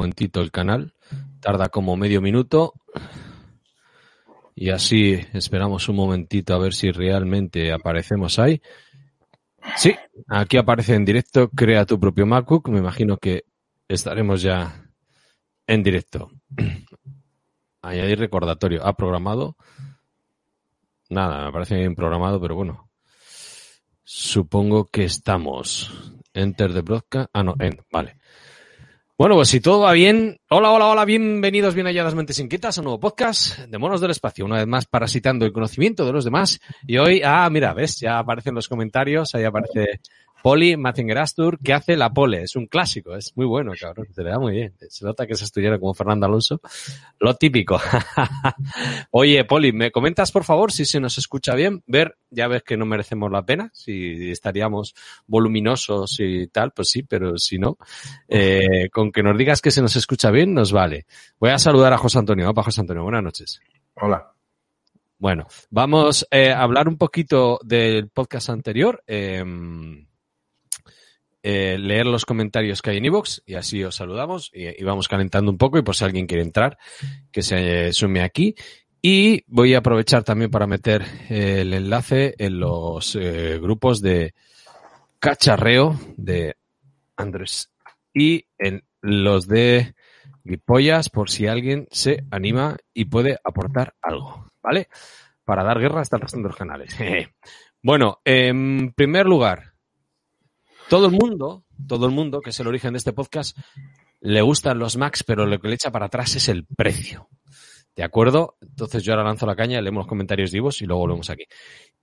Momentito el canal. Tarda como medio minuto. Y así esperamos un momentito a ver si realmente aparecemos ahí. Sí, aquí aparece en directo. Crea tu propio MacBook. Me imagino que estaremos ya en directo. Añadir recordatorio. Ha programado. Nada, me parece bien programado, pero bueno. Supongo que estamos. Enter the broadcast. Ah, no, en. Vale. Bueno, pues si todo va bien, hola, hola, hola, bienvenidos, bien halladas mentes inquietas a un nuevo podcast de Monos del Espacio, una vez más parasitando el conocimiento de los demás. Y hoy, ah, mira, ves, ya aparecen los comentarios, ahí aparece Poli, Mazinger Astur, que hace la pole, es un clásico, es muy bueno, cabrón, se le da muy bien. Se nota que es estudiante como Fernando Alonso. Lo típico. Oye, Poli, ¿me comentas por favor si se nos escucha bien? Ver, ya ves que no merecemos la pena, si estaríamos voluminosos y tal, pues sí, pero si no, eh, con que nos digas que se nos escucha bien, nos vale. Voy a saludar a José Antonio. Opa, José Antonio, buenas noches. Hola. Bueno, vamos eh, a hablar un poquito del podcast anterior. Eh, eh, leer los comentarios que hay en iVoox y así os saludamos y, vamos calentando un poco y por si alguien quiere entrar, que se sume aquí. Y voy a aprovechar también para meter el enlace en los eh, grupos de cacharreo de Andrés y en los de Guipollas por si alguien se anima y puede aportar algo, ¿vale? Para dar guerra hasta el resto de los canales. bueno, en primer lugar, todo el mundo, todo el mundo, que es el origen de este podcast, le gustan los Macs, pero lo que le echa para atrás es el precio. ¿De acuerdo? Entonces yo ahora lanzo la caña, leemos los comentarios vivos y luego volvemos aquí.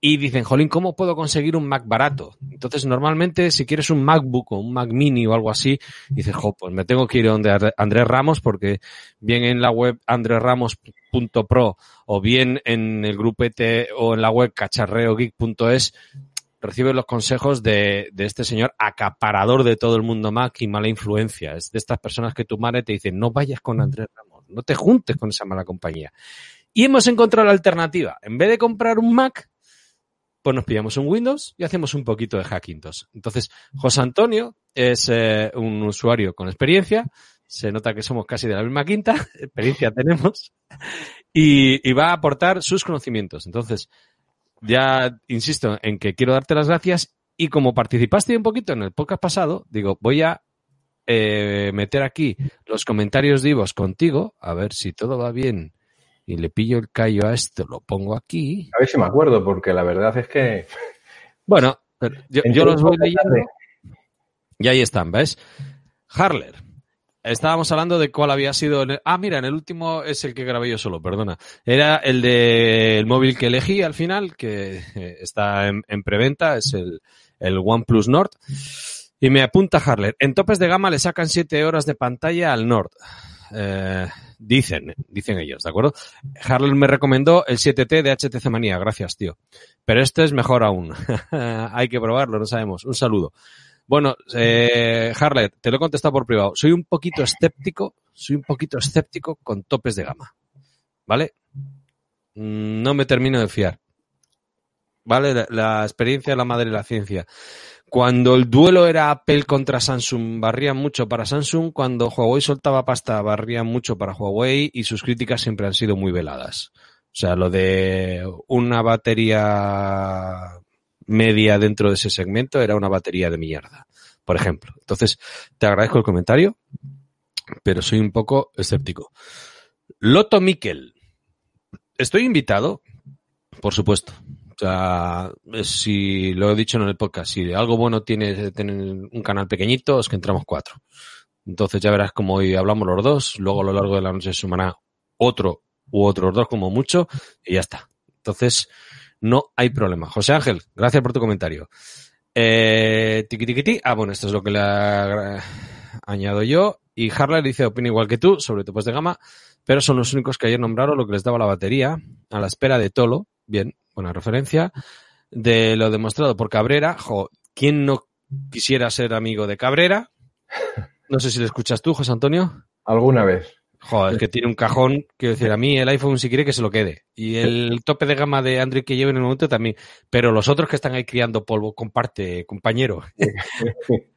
Y dicen, Jolín, ¿cómo puedo conseguir un Mac barato? Entonces, normalmente, si quieres un MacBook o un Mac Mini o algo así, dices, jo, pues me tengo que ir donde Andrés Ramos, porque bien en la web andresramos.pro o bien en el grupete o en la web cacharreogeek.es recibe los consejos de, de, este señor acaparador de todo el mundo Mac y mala influencia. Es de estas personas que tu madre te dice, no vayas con Andrés Ramos, no te juntes con esa mala compañía. Y hemos encontrado la alternativa. En vez de comprar un Mac, pues nos pillamos un Windows y hacemos un poquito de Hackintosh. Entonces, José Antonio es eh, un usuario con experiencia. Se nota que somos casi de la misma quinta, experiencia tenemos, y va a aportar sus conocimientos. Entonces, ya insisto en que quiero darte las gracias y como participaste un poquito en el podcast pasado, digo, voy a eh, meter aquí los comentarios vivos contigo, a ver si todo va bien y le pillo el callo a esto, lo pongo aquí. A ver si me acuerdo, porque la verdad es que... Bueno, yo, yo los voy leyendo y ahí están, ¿ves? Harler, Estábamos hablando de cuál había sido. El... Ah, mira, en el último es el que grabé yo solo, perdona. Era el del móvil que elegí al final, que está en, en preventa, es el, el OnePlus Nord. Y me apunta Harler. En topes de gama le sacan 7 horas de pantalla al Nord. Eh, dicen, dicen ellos, ¿de acuerdo? Harler me recomendó el 7T de HTC Manía, gracias, tío. Pero este es mejor aún. Hay que probarlo, no sabemos. Un saludo. Bueno, eh, Harlet, te lo he contestado por privado. Soy un poquito escéptico, soy un poquito escéptico con topes de gama. ¿Vale? No me termino de fiar. ¿Vale? La, la experiencia la madre de la ciencia. Cuando el duelo era Apple contra Samsung, barrían mucho para Samsung. Cuando Huawei soltaba pasta, barrían mucho para Huawei y sus críticas siempre han sido muy veladas. O sea, lo de una batería media dentro de ese segmento era una batería de mierda, por ejemplo. Entonces, te agradezco el comentario, pero soy un poco escéptico. Loto Miquel. Estoy invitado, por supuesto. O sea, si lo he dicho en el podcast, si algo bueno tiene tener un canal pequeñito, es que entramos cuatro. Entonces ya verás como hoy hablamos los dos, luego a lo largo de la noche sumará otro u otros dos como mucho y ya está. Entonces, no hay problema. José Ángel, gracias por tu comentario. Eh, tiqui, tiqui, tiqui. Ah, bueno, esto es lo que le añado yo. Y Harley dice, opina igual que tú sobre topes de gama, pero son los únicos que ayer nombraron lo que les daba la batería a la espera de Tolo. Bien, buena referencia. De lo demostrado por Cabrera. Jo, ¿quién no quisiera ser amigo de Cabrera? No sé si le escuchas tú, José Antonio. Alguna vez. Joder, es que tiene un cajón, quiero decir, a mí el iPhone si quiere que se lo quede. Y el tope de gama de Android que llevo en el momento también. Pero los otros que están ahí criando polvo, comparte, compañero.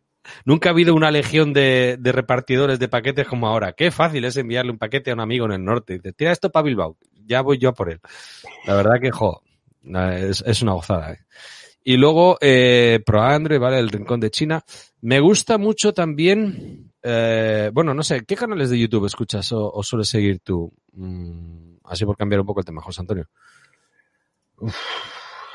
Nunca ha habido una legión de, de, repartidores de paquetes como ahora. Qué fácil es enviarle un paquete a un amigo en el norte. Dice, tira esto para Bilbao. Ya voy yo a por él. La verdad que, jo, es, es una gozada. ¿eh? Y luego, eh, ProAndroid, ¿vale? El Rincón de China. Me gusta mucho también, eh, bueno, no sé, ¿qué canales de YouTube escuchas o, o sueles seguir tú? Mm, así por cambiar un poco el tema, José Antonio. Uf,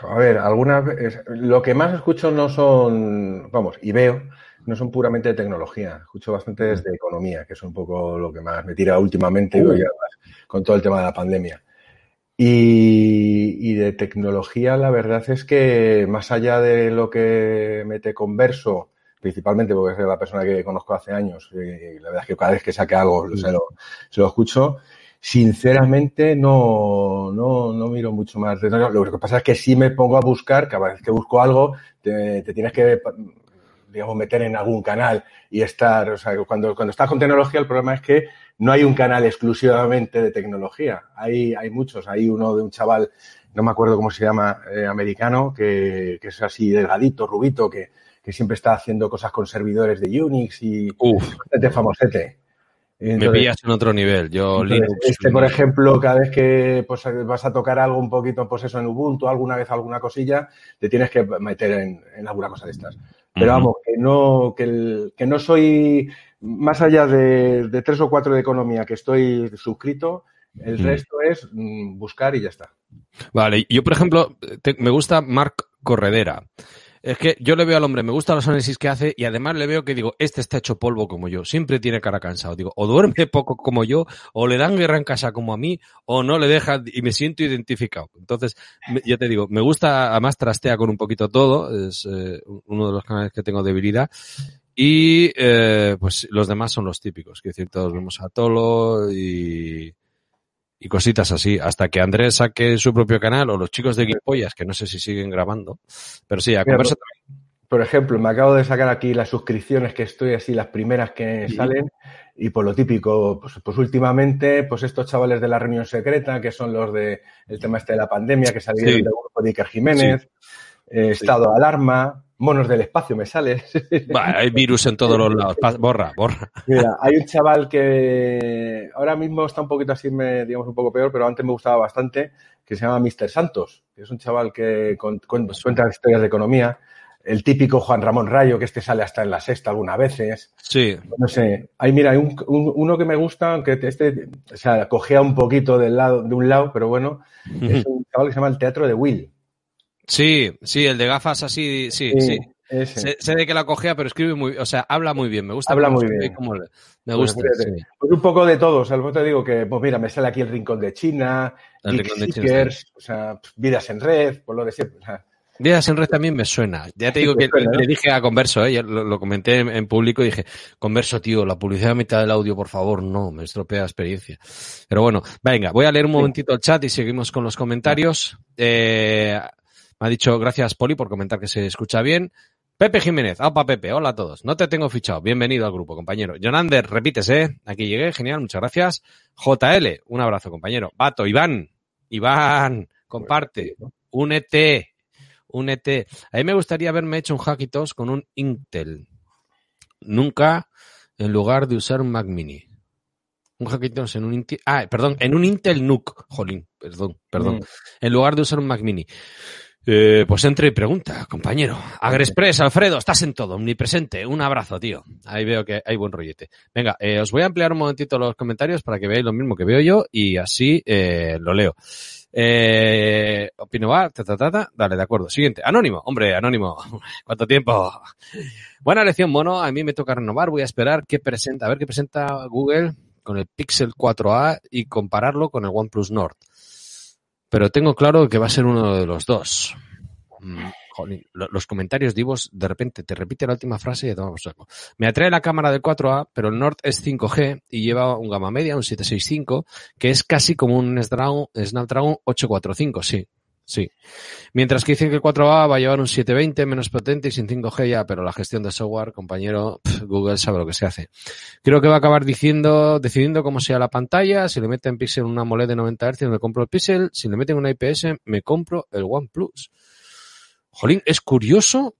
a ver, algunas veces, lo que más escucho no son, vamos, y veo, no son puramente de tecnología. Escucho bastante desde economía, que es un poco lo que más me tira últimamente uh. con todo el tema de la pandemia. Y, y, de tecnología, la verdad es que más allá de lo que mete converso, principalmente porque es la persona que conozco hace años, y la verdad es que cada vez que saque algo se lo, se lo escucho, sinceramente no, no, no miro mucho más. Lo que pasa es que sí me pongo a buscar, cada vez que busco algo, te, te tienes que digamos, meter en algún canal y estar, o sea, cuando, cuando estás con tecnología, el problema es que no hay un canal exclusivamente de tecnología. Hay, hay muchos. Hay uno de un chaval, no me acuerdo cómo se llama, eh, americano, que, que, es así delgadito, rubito, que, que, siempre está haciendo cosas con servidores de Unix y Uf. de famosete. Entonces, me pillas en otro nivel. Yo entonces, Linux, este, por ejemplo, cada vez que pues, vas a tocar algo un poquito, pues eso en Ubuntu, alguna vez alguna cosilla, te tienes que meter en, en alguna cosa de estas. Pero vamos, que no, que, el, que no soy, más allá de, de, tres o cuatro de economía que estoy suscrito, el resto es mm, buscar y ya está. Vale, yo por ejemplo, te, me gusta Marc Corredera. Es que yo le veo al hombre, me gustan los análisis que hace y además le veo que digo, este está hecho polvo como yo, siempre tiene cara cansado. Digo, o duerme poco como yo, o le dan guerra en casa como a mí, o no le dejan y me siento identificado. Entonces, ya te digo, me gusta, además trastea con un poquito todo, es eh, uno de los canales que tengo debilidad. Y eh, pues los demás son los típicos, que decir, todos vemos a Tolo y, y cositas así, hasta que Andrés saque su propio canal o los chicos de Guipollas, que no sé si siguen grabando, pero sí, a Mira, conversa por, también. Por ejemplo, me acabo de sacar aquí las suscripciones que estoy así, las primeras que sí. salen, y por lo típico, pues, pues, últimamente, pues estos chavales de la reunión secreta, que son los de el tema este de la pandemia, que salieron sí. del grupo de Iker Jiménez, sí. eh, estado de alarma, monos del espacio me sale. Bah, hay virus en todos los lados. Borra, borra. Mira, hay un chaval que ahora mismo está un poquito así, me, digamos, un poco peor, pero antes me gustaba bastante, que se llama Mr. Santos, que es un chaval que con, con, cuenta historias de economía. El típico Juan Ramón Rayo, que este sale hasta en la sexta algunas veces. Sí. No sé. Hay, mira, hay un, un, uno que me gusta, aunque este, o sea, cogea un poquito del lado, de un lado, pero bueno, es un chaval que se llama el Teatro de Will. Sí, sí, el de gafas así, sí, sí. sí. Sé, sé, de que la cogea, pero escribe muy, o sea, habla muy bien. Me gusta. Habla muy bien. Como, me gusta. Pues, sí. pues, un poco de todo. O sea, te digo que, pues mira, me sale aquí el rincón de China, el rincón de China, o sea, vidas en red, por lo de siempre. O sea, Vidas en red también me suena. Ya te digo que le, dije a Converso, ¿eh? lo, lo, comenté en, en, público y dije, Converso, tío, la publicidad a mitad del audio, por favor, no, me estropea la experiencia. Pero bueno, venga, voy a leer un momentito el chat y seguimos con los comentarios. Eh, me ha dicho gracias, Poli, por comentar que se escucha bien. Pepe Jiménez, opa Pepe, hola a todos. No te tengo fichado. Bienvenido al grupo, compañero. Jonander, repites, ¿eh? Aquí llegué, genial, muchas gracias. JL, un abrazo, compañero. Vato, Iván, Iván, comparte, únete, únete. A mí me gustaría haberme hecho un Hackitos con un Intel. Nunca en lugar de usar un Mac Mini. Un Hackitos en un Intel. Ah, perdón, en un Intel NUC. Jolín, perdón, perdón. Mm. En lugar de usar un Mac Mini. Eh, pues entre y pregunta, compañero. Agrexpress, Alfredo, estás en todo, omnipresente. Un abrazo, tío. Ahí veo que hay buen rollete. Venga, eh, os voy a ampliar un momentito los comentarios para que veáis lo mismo que veo yo y así eh, lo leo. Eh, opino va, ta, ta, ta, ta, dale, de acuerdo. Siguiente, anónimo, hombre, anónimo. ¿Cuánto tiempo? Buena lección, mono. A mí me toca renovar. Voy a esperar qué presenta, a ver qué presenta Google con el Pixel 4a y compararlo con el OnePlus Nord pero tengo claro que va a ser uno de los dos. Mm, los comentarios divos, de repente te repite la última frase y te vamos saco. Me atrae la cámara del 4A, pero el Nord es 5G y lleva un gama media, un 765, que es casi como un Snapdragon 845, sí. Sí. Mientras que dicen que el 4A va a llevar un 720 menos potente y sin 5G ya, pero la gestión de software, compañero, Google sabe lo que se hace. Creo que va a acabar diciendo, decidiendo cómo sea la pantalla. Si le meten Pixel una AMOLED de 90 Hz, me compro el Pixel. Si le meten una IPS, me compro el OnePlus. Jolín, es curioso,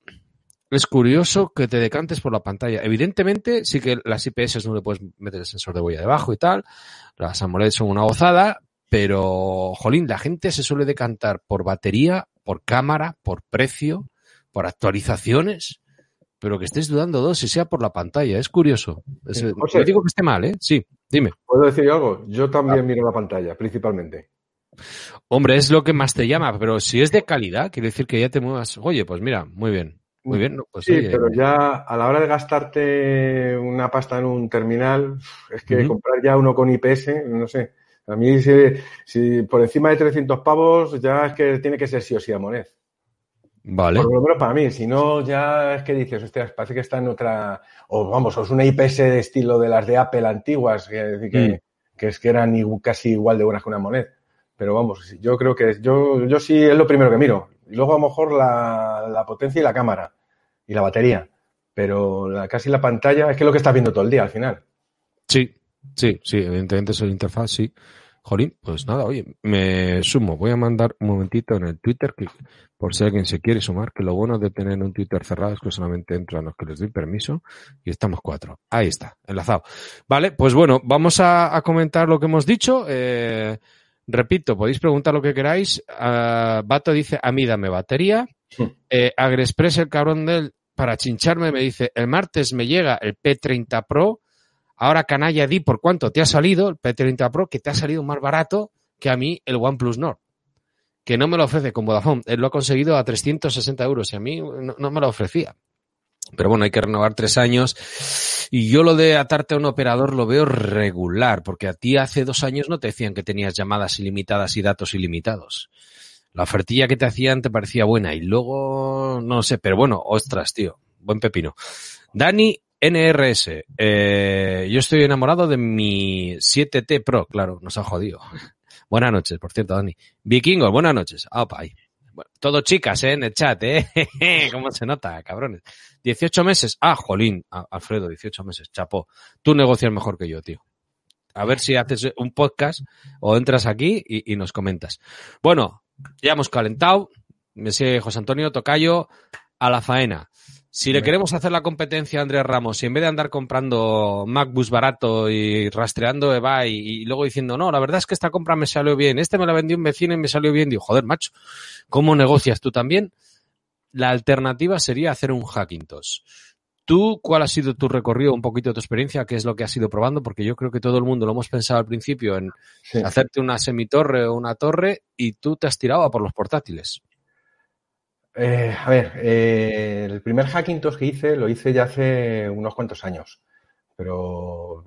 es curioso que te decantes por la pantalla. Evidentemente, sí que las IPS no le puedes meter el sensor de huella debajo y tal. Las AMOLED son una gozada, pero, jolín, la gente se suele decantar por batería, por cámara, por precio, por actualizaciones, pero que estés dudando dos y sea por la pantalla. Es curioso. no digo que esté mal, ¿eh? Sí, dime. ¿Puedo decir algo? Yo también ah. miro la pantalla, principalmente. Hombre, es lo que más te llama, pero si es de calidad, quiere decir que ya te muevas. Oye, pues mira, muy bien. Muy bien, pues sí, pero ya a la hora de gastarte una pasta en un terminal, es que comprar ya uno con IPS, no sé, a mí, si, por encima de 300 pavos, ya es que tiene que ser sí o sí a Moned. Vale. Por lo menos para mí. Si no, ya es que dices, parece que está en otra. O vamos, o es una IPS de estilo de las de Apple antiguas, que, que, mm. es que eran casi igual de buenas que una Moned. Pero vamos, yo creo que yo, yo sí es lo primero que miro. Y luego a lo mejor la, la potencia y la cámara y la batería. Pero la, casi la pantalla es que es lo que estás viendo todo el día al final. Sí, Sí, sí, evidentemente es la interfaz, sí. Jolín, pues nada, oye, me sumo. Voy a mandar un momentito en el Twitter, que por si alguien se quiere sumar, que lo bueno de tener un Twitter cerrado es que solamente entran los que les doy permiso y estamos cuatro. Ahí está, enlazado. Vale, pues bueno, vamos a, comentar lo que hemos dicho. Eh, repito, podéis preguntar lo que queráis. Uh, Bato dice, a mí dame batería. Eh, Agrexpress, el cabrón del, para chincharme, me dice, el martes me llega el P30 Pro Ahora, canalla, di por cuánto te ha salido el P30 Pro, que te ha salido más barato que a mí el OnePlus Nord. Que no me lo ofrece con Vodafone. Él lo ha conseguido a 360 euros y a mí no, me lo ofrecía. Pero bueno, hay que renovar tres años. Y yo lo de atarte a un operador lo veo regular, porque a ti hace dos años no te decían que tenías llamadas ilimitadas y datos ilimitados. La ofertilla que te hacían te parecía buena y luego, no sé, pero bueno, ostras, tío, buen pepino. Dani NRS. Eh, yo estoy enamorado de mi 7T Pro, claro, nos ha jodido. buenas noches, por cierto, Dani. Vikingos, buenas noches. Ah, todo chicas, ¿eh? En el chat, ¿eh? ¿Cómo se nota, cabrones? 18 meses. Ah, jolín. Alfredo, 18 meses. Chapo. Tú negocias mejor que yo, tío. A ver si haces un podcast o entras aquí y, y nos comentas. Bueno, ya hemos calentado. Me sigue José Antonio Tocayo a la faena. Si le queremos hacer la competencia a Andrés Ramos y en vez de andar comprando MacBooks barato y rastreando EVA y, luego diciendo, no, la verdad es que esta compra me salió bien, este me la vendió un vecino y me salió bien, digo, joder, macho, ¿cómo negocias tú también? La alternativa sería hacer un Hackintosh. ¿Tú cuál ha sido tu recorrido, un poquito de tu experiencia? ¿Qué es lo que has ido probando? Porque yo creo que todo el mundo lo hemos pensado al principio en hacerte una semitorre o una torre y tú te has tirado a por los portátiles. Eh, a ver, eh, el primer Hackintosh que hice lo hice ya hace unos cuantos años, pero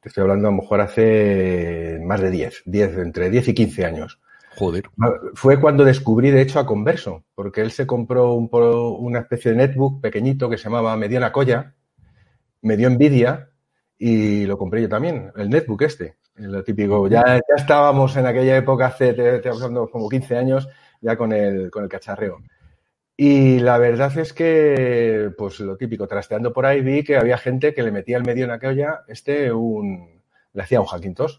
te estoy hablando a lo mejor hace más de 10, 10 entre 10 y 15 años. Joder. Fue cuando descubrí, de hecho, a Converso, porque él se compró un, una especie de netbook pequeñito que se llamaba Mediana Colla, me dio envidia y lo compré yo también, el netbook este, lo típico. Ya, ya estábamos en aquella época, hace, te, hablando como 15 años, ya con el, con el cacharreo. Y la verdad es que, pues lo típico, trasteando por ahí vi que había gente que le metía el medio en aquella, este un, le hacía un Hackintosh.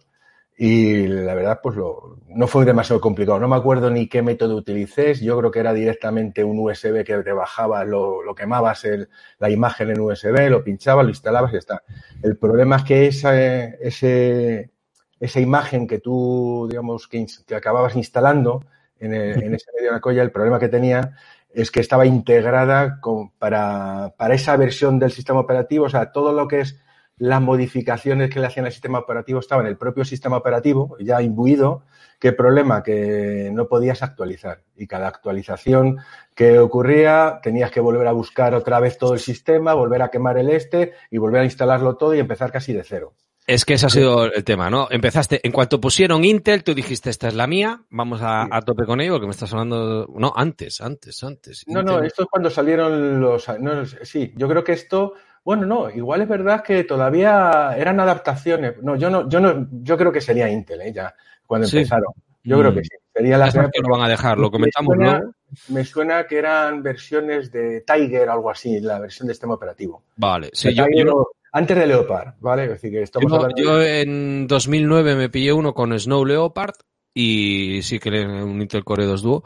Y la verdad, pues lo, no fue demasiado complicado. No me acuerdo ni qué método utilicé. Yo creo que era directamente un USB que te bajaba, lo, lo quemabas el, la imagen en USB, lo pinchabas, lo instalabas y ya está. El problema es que esa, ese, esa imagen que tú, digamos, que, que acababas instalando en, en ese medio de la colla, el problema que tenía es que estaba integrada con, para, para, esa versión del sistema operativo, o sea, todo lo que es las modificaciones que le hacían al sistema operativo estaba en el propio sistema operativo, ya imbuido. ¿Qué problema? Que no podías actualizar. Y cada actualización que ocurría tenías que volver a buscar otra vez todo el sistema, volver a quemar el este y volver a instalarlo todo y empezar casi de cero. Es que ese ha sido el tema, ¿no? Empezaste, en cuanto pusieron Intel, tú dijiste, esta es la mía, vamos a, a tope con ello, porque me estás hablando... No, antes, antes, antes. No, no, esto es cuando salieron los... No, sí, yo creo que esto... Bueno, no, igual es verdad que todavía eran adaptaciones. No, yo no, yo no, yo creo que sería Intel, ¿eh? Ya, cuando empezaron. Yo creo que mm. sí. Sería la que lo van a dejar, lo comentamos me suena, Me suena que eran versiones de Tiger o algo así, la versión de sistema operativo. Vale, sí, yo, yo, antes de Leopard, ¿vale? Es decir, que estamos yo, yo en 2009 me pillé uno con Snow Leopard y sí que un Intel Core 2 Duo,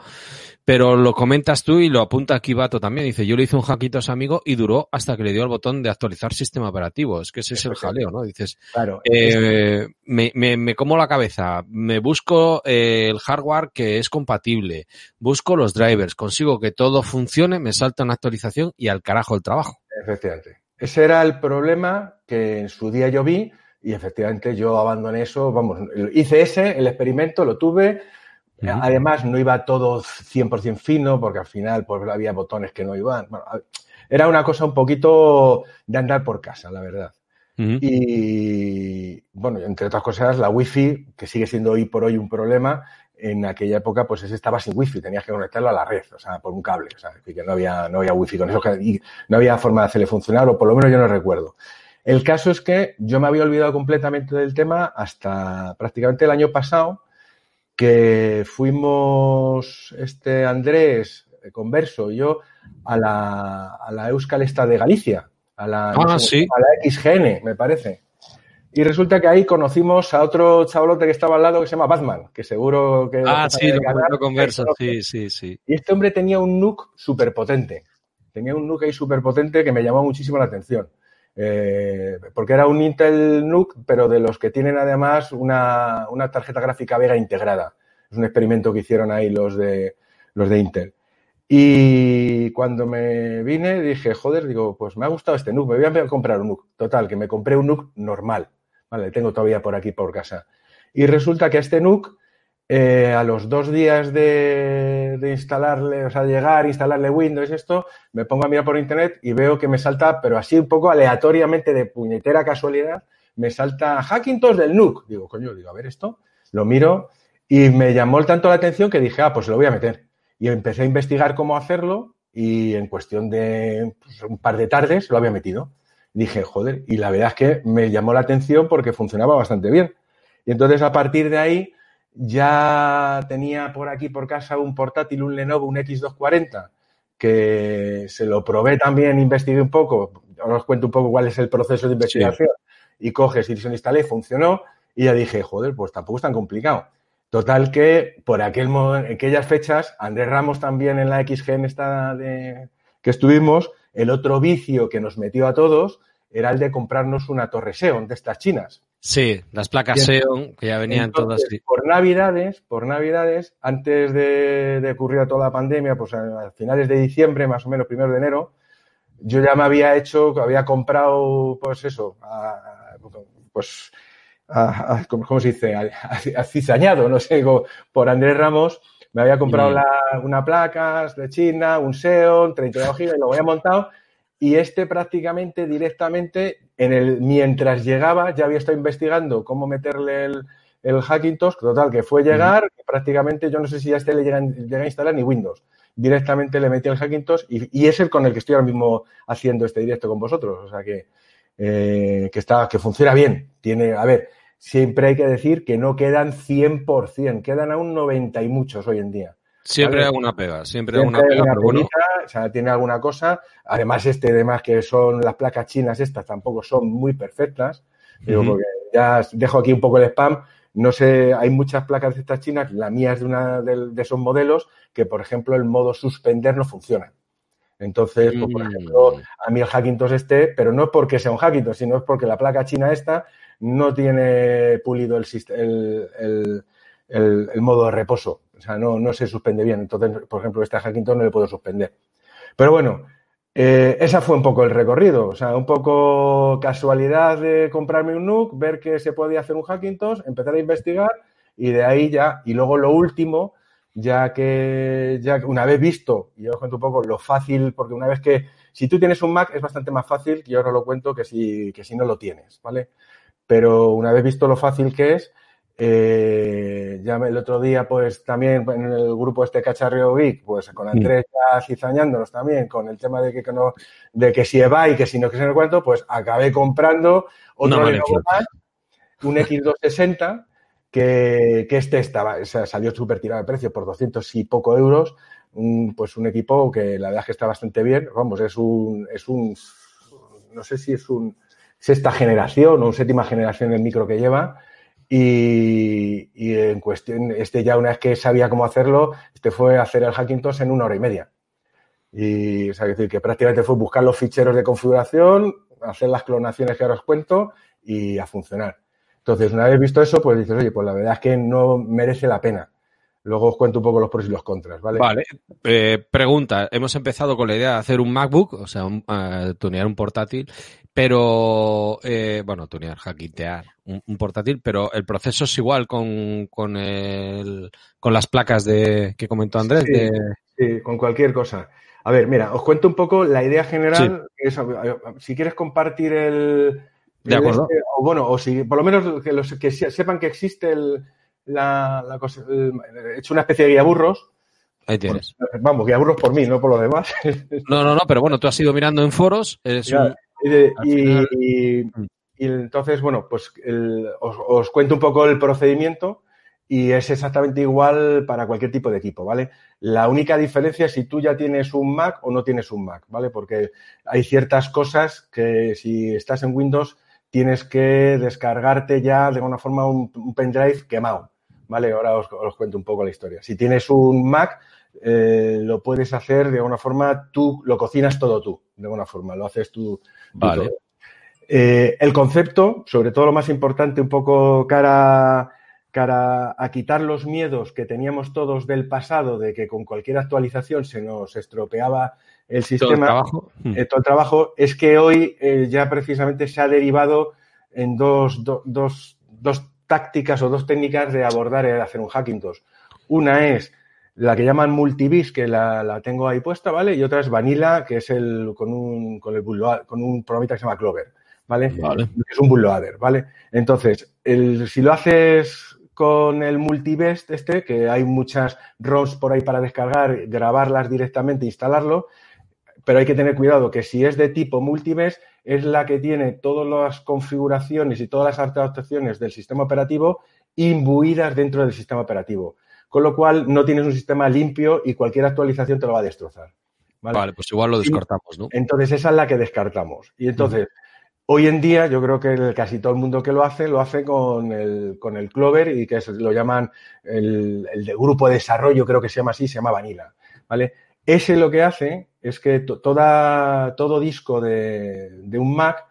pero lo comentas tú y lo apunta aquí Vato también. Dice, yo le hice un hackito a ese amigo y duró hasta que le dio el botón de actualizar sistema operativo. Es que ese es el jaleo, ¿no? Dices, claro, eh, me, me, me, como la cabeza, me busco eh, el hardware que es compatible, busco los drivers, consigo que todo funcione, me salta una actualización y al carajo el trabajo. Efectivamente. Ese era el problema que en su día yo vi y efectivamente yo abandoné eso, vamos, hice ese, el experimento, lo tuve. Uh -huh. Además, no iba todo 100% fino porque al final pues, había botones que no iban. Bueno, era una cosa un poquito de andar por casa, la verdad. Uh -huh. Y bueno, entre otras cosas, la wifi, que sigue siendo hoy por hoy un problema, en aquella época, pues ese estaba sin wifi, tenías que conectarlo a la red, o sea, por un cable, o sea, que no había, no había wifi con eso, y no había forma de hacerle funcionar, o por lo menos yo no recuerdo. El caso es que yo me había olvidado completamente del tema hasta prácticamente el año pasado, que fuimos este Andrés, Converso y yo, a la, a la Euskal esta de Galicia, a la, ah, no sé, sí. a la XGN, me parece. Y resulta que ahí conocimos a otro chavalote que estaba al lado que se llama Batman, que seguro que... Ah, sí, lo converso, sí, sí, sí. Y este hombre tenía un NUC súper potente. Tenía un NUC ahí súper potente que me llamó muchísimo la atención. Eh, porque era un Intel NUC, pero de los que tienen además una, una, tarjeta gráfica Vega integrada. Es un experimento que hicieron ahí los de, los de Intel. Y cuando me vine dije, joder, digo, pues me ha gustado este NUC, me voy a comprar un NUC. Total, que me compré un NUC normal. Vale, tengo todavía por aquí por casa. Y resulta que este NUC, eh, a los dos días de, de, instalarle, o sea, llegar, instalarle Windows, esto, me pongo a mirar por internet y veo que me salta, pero así un poco aleatoriamente de puñetera casualidad, me salta Hackintosh del NUC. Digo, coño, digo, a ver esto, lo miro y me llamó tanto la atención que dije, ah, pues lo voy a meter. Y empecé a investigar cómo hacerlo y en cuestión de pues, un par de tardes lo había metido dije, joder, y la verdad es que me llamó la atención porque funcionaba bastante bien. Y entonces a partir de ahí ya tenía por aquí por casa un portátil, un Lenovo, un X240, que se lo probé también, investigué un poco, ahora os cuento un poco cuál es el proceso de investigación, sí. y coges y se lo instalé, funcionó, y ya dije, joder, pues tampoco es tan complicado. Total que por aquel en aquellas fechas, Andrés Ramos también en la XGN esta de, que estuvimos, el otro vicio que nos metió a todos era el de comprarnos una torre Xeon de estas chinas. Sí, las placas Xeon que ya venían Entonces, todas. Por Navidades, por Navidades, antes de, de ocurrir toda la pandemia, pues a, a, finales de diciembre, más o menos, primero de enero, yo ya me había hecho, había comprado, pues eso, a, pues, a, ¿cómo se dice? Acizañado, no sé, por Andrés Ramos, me había comprado mm. la, una placa de China, un Xeon, 32 GB, lo había montado y este prácticamente directamente, en el, mientras llegaba, ya había estado investigando cómo meterle el, el Hackintosh, total, que fue llegar, prácticamente yo no sé si ya este le llega, llega, a instalar ni Windows. Directamente le metí el Hackintosh y, y, es el con el que estoy ahora mismo haciendo este directo con vosotros. O sea que, eh, que está, que funciona bien. Tiene, a ver, siempre hay que decir que no quedan 100%, quedan aún 90 y muchos hoy en día. Siempre ¿vale? hay alguna pega, siempre, siempre hay alguna pega, una pero bueno. O sea, tiene alguna cosa. Además, este, además que son las placas chinas estas, tampoco son muy perfectas. Digo, uh -huh. porque ya dejo aquí un poco el spam. No sé, hay muchas placas de estas chinas, la mía es de una de, de esos modelos, que por ejemplo el modo suspender no funciona. Entonces, pues, por ejemplo, a mí el Hackintosh este, pero no porque sea un Hackintosh, sino es porque la placa china esta no tiene pulido el, el, modo de reposo. O sea, no, se suspende bien. Entonces, por ejemplo, este Hackintosh no le puedo suspender. Pero bueno, eh, esa fue un poco el recorrido. O sea, un poco casualidad de comprarme un NUC, ver que se podía hacer un Hackintosh, empezar a investigar y de ahí ya. Y luego lo último, ya que ya una vez visto, y os cuento un poco lo fácil, porque una vez que, si tú tienes un Mac es bastante más fácil, y ahora lo cuento, que si, que si no lo tienes, ¿vale? Pero una vez visto lo fácil que es, eh, ya el otro día, pues también en el grupo este Cacharreo Geek, pues con Andrés ya cizañándonos también con el tema de que, no, de que si va y que si no, que se me cuento, pues acabé comprando otro más, un X260, que, que este estaba, o sea, salió súper tirado de precio por 200 y poco euros, pues un equipo que la verdad es que está bastante bien, vamos, es un, es un, no sé si es un sexta generación o séptima generación el micro que lleva, y, en cuestión, este ya una vez que sabía cómo hacerlo, este fue hacer el Hackintosh en una hora y media. Y, o sea, decir, que prácticamente fue buscar los ficheros de configuración, hacer las clonaciones que ahora os cuento y a funcionar. Entonces, una vez visto eso, pues dices, oye, pues la verdad es que no merece la pena. Luego os cuento un poco los pros y los contras, ¿vale? Vale. Eh, pregunta, hemos empezado con la idea de hacer un MacBook, o sea, un, uh, tunear un portátil, pero, eh, bueno, tunear, hackear un, portátil, pero el proceso es igual con, con, el, con las placas de que comentó Andrés. Sí, sí, con cualquier cosa. A ver, mira, os cuento un poco la idea general. si quieres compartir el... De acuerdo. Este, o bueno, o si por lo menos que, los, que sepan que existe el, la, la cosa, he hecho una especie de guía burros. Ahí tienes. vamos, guía burros por mí, no por los demás. No, no, no, pero bueno, tú has ido mirando en foros. Y, entonces, bueno, pues os, os, cuento un poco el procedimiento y es exactamente igual para cualquier tipo de equipo, ¿vale? La única diferencia es si tú ya tienes un Mac o no tienes un Mac, ¿vale? Porque hay ciertas cosas que si estás en Windows tienes que descargarte ya de alguna forma un pendrive quemado. ¿vale? Ahora os, cuento un poco la historia. Si tienes un Mac, eh, lo puedes hacer de alguna forma, tú lo cocinas todo tú, de alguna forma, lo haces tú. vale. Eh, el concepto, sobre todo lo más importante, un poco cara, cara a quitar los miedos que teníamos todos del pasado, de que con cualquier actualización se nos estropeaba el sistema, todo el trabajo, eh, todo el trabajo es que hoy ya precisamente se ha derivado en dos, dos, dos tácticas o dos técnicas de abordar el hacer un Hackintosh. Una es la que llaman multivis, que la, tengo ahí puesta, ¿vale? Y otra es Vanilla, que es el con un, con el con un programita que se llama Clover, ¿vale? Es un bootloader, ¿vale? Entonces, el, si lo haces con el multivest este, que hay muchas ROMs por ahí para descargar, grabarlas directamente, instalarlo, pero hay que tener cuidado que si es de tipo multivest, es la que tiene todas las configuraciones y todas las adaptaciones del sistema operativo imbuidas dentro del sistema operativo. Con lo cual no tienes un sistema limpio y cualquier actualización te lo va a destrozar. Vale, pues igual lo descartamos, ¿no? Entonces esa es la que descartamos. Y entonces, hoy en día yo creo que casi todo el mundo que lo hace, lo hace con el, con el Clover y que lo llaman el, el de grupo de desarrollo, creo que se llama así, se llama Vanilla. ¿Vale? Ese lo que hace es que toda, todo disco de, un Mac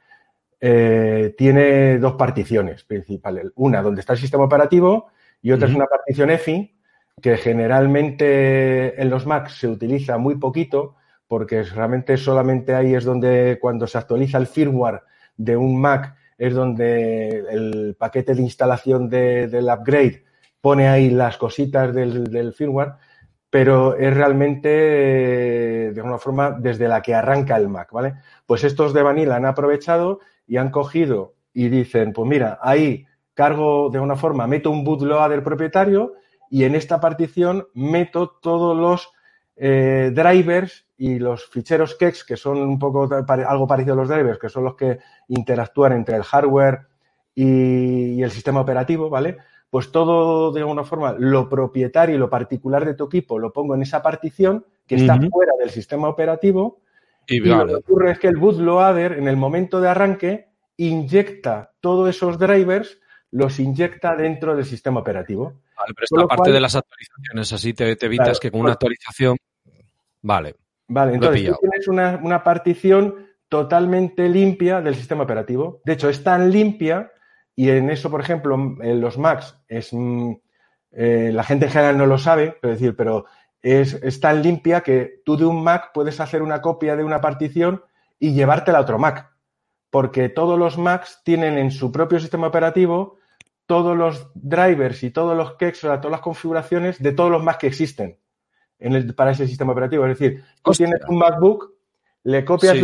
eh, tiene dos particiones principales. Una donde está el sistema operativo y otra es una partición EFI que generalmente en los Macs se utiliza muy poquito porque realmente solamente ahí es donde cuando se actualiza el firmware de un Mac es donde el paquete de instalación del upgrade pone ahí las cositas del firmware pero es realmente de alguna forma desde la que arranca el Mac, ¿vale? Pues estos de Vanilla han aprovechado y han cogido y dicen, pues mira, ahí cargo de alguna forma, meto un bootloader propietario y en esta partición meto todos los eh, drivers y los ficheros KEX, que son un poco algo parecido a los drivers, que son los que interactúan entre el hardware y el sistema operativo, ¿vale? pues todo de alguna forma, lo propietario y lo particular de tu equipo lo pongo en esa partición que está fuera del sistema operativo. Y, lo que ocurre es que el bootloader, en el momento de arranque, inyecta todos esos drivers, los inyecta dentro del sistema operativo. Vale, pero esta parte de las actualizaciones, así te, evitas que con una pues actualización. Vale. Vale, entonces tú tienes una, una partición totalmente limpia del sistema operativo. De hecho, es tan limpia y en eso, por ejemplo, en los Macs, es, mm, eh, la gente en general no lo sabe, pero decir, pero es, tan limpia que tú de un Mac puedes hacer una copia de una partición y llevártela a otro Mac. Porque todos los Macs tienen en su propio sistema operativo todos los drivers y todos los keys, o sea, todas las configuraciones de todos los Macs que existen en el, para ese sistema operativo. Es decir, tú tienes un MacBook, le copias,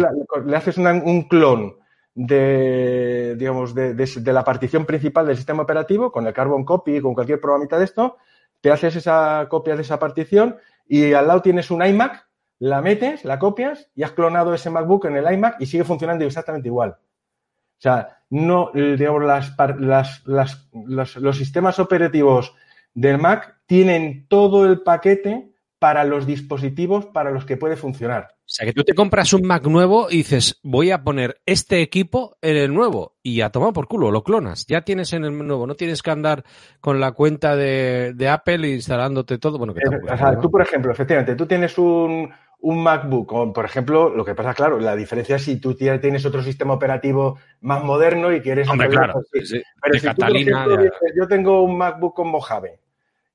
le haces un clon de, digamos, de, de, la partición principal del sistema operativo, con el Carbon Copy, con cualquier programita de esto, te haces esa copia de esa partición y al lado tienes un iMac, la metes, la copias y has clonado ese MacBook en el iMac y sigue funcionando exactamente igual. O sea, no, digamos, las, las, las, los sistemas operativos del Mac tienen todo el paquete para los dispositivos para los que puede funcionar. O sea, que tú te compras un Mac nuevo y dices, voy a poner este equipo en el nuevo y a tomar por culo, lo clonas. Ya tienes en el nuevo, no tienes que andar con la cuenta de, Apple instalándote todo. Bueno, que o sea, tú, por ejemplo, efectivamente, tú tienes un, un MacBook, o por ejemplo, lo que pasa, claro, la diferencia es si tú tienes otro sistema operativo más moderno y quieres... Hombre, claro, Pero si tú, por ejemplo, dices, yo tengo un MacBook con Mojave,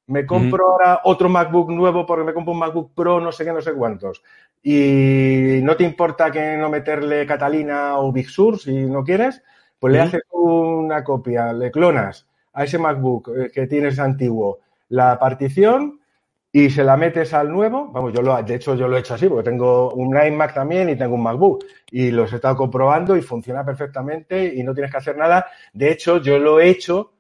me compro ahora otro MacBook nuevo porque me compro un MacBook Pro, no sé qué, no sé cuántos. Y no te importa que no meterle Catalina o Big Sur si no quieres, pues le haces una copia, le clonas a ese MacBook eh, que tienes antiguo la partición y se la metes al nuevo. Vamos, yo lo, de hecho yo lo he hecho así porque tengo un iMac también y tengo un MacBook y los he estado comprobando y funciona perfectamente y no tienes que hacer nada. De hecho, yo lo he hecho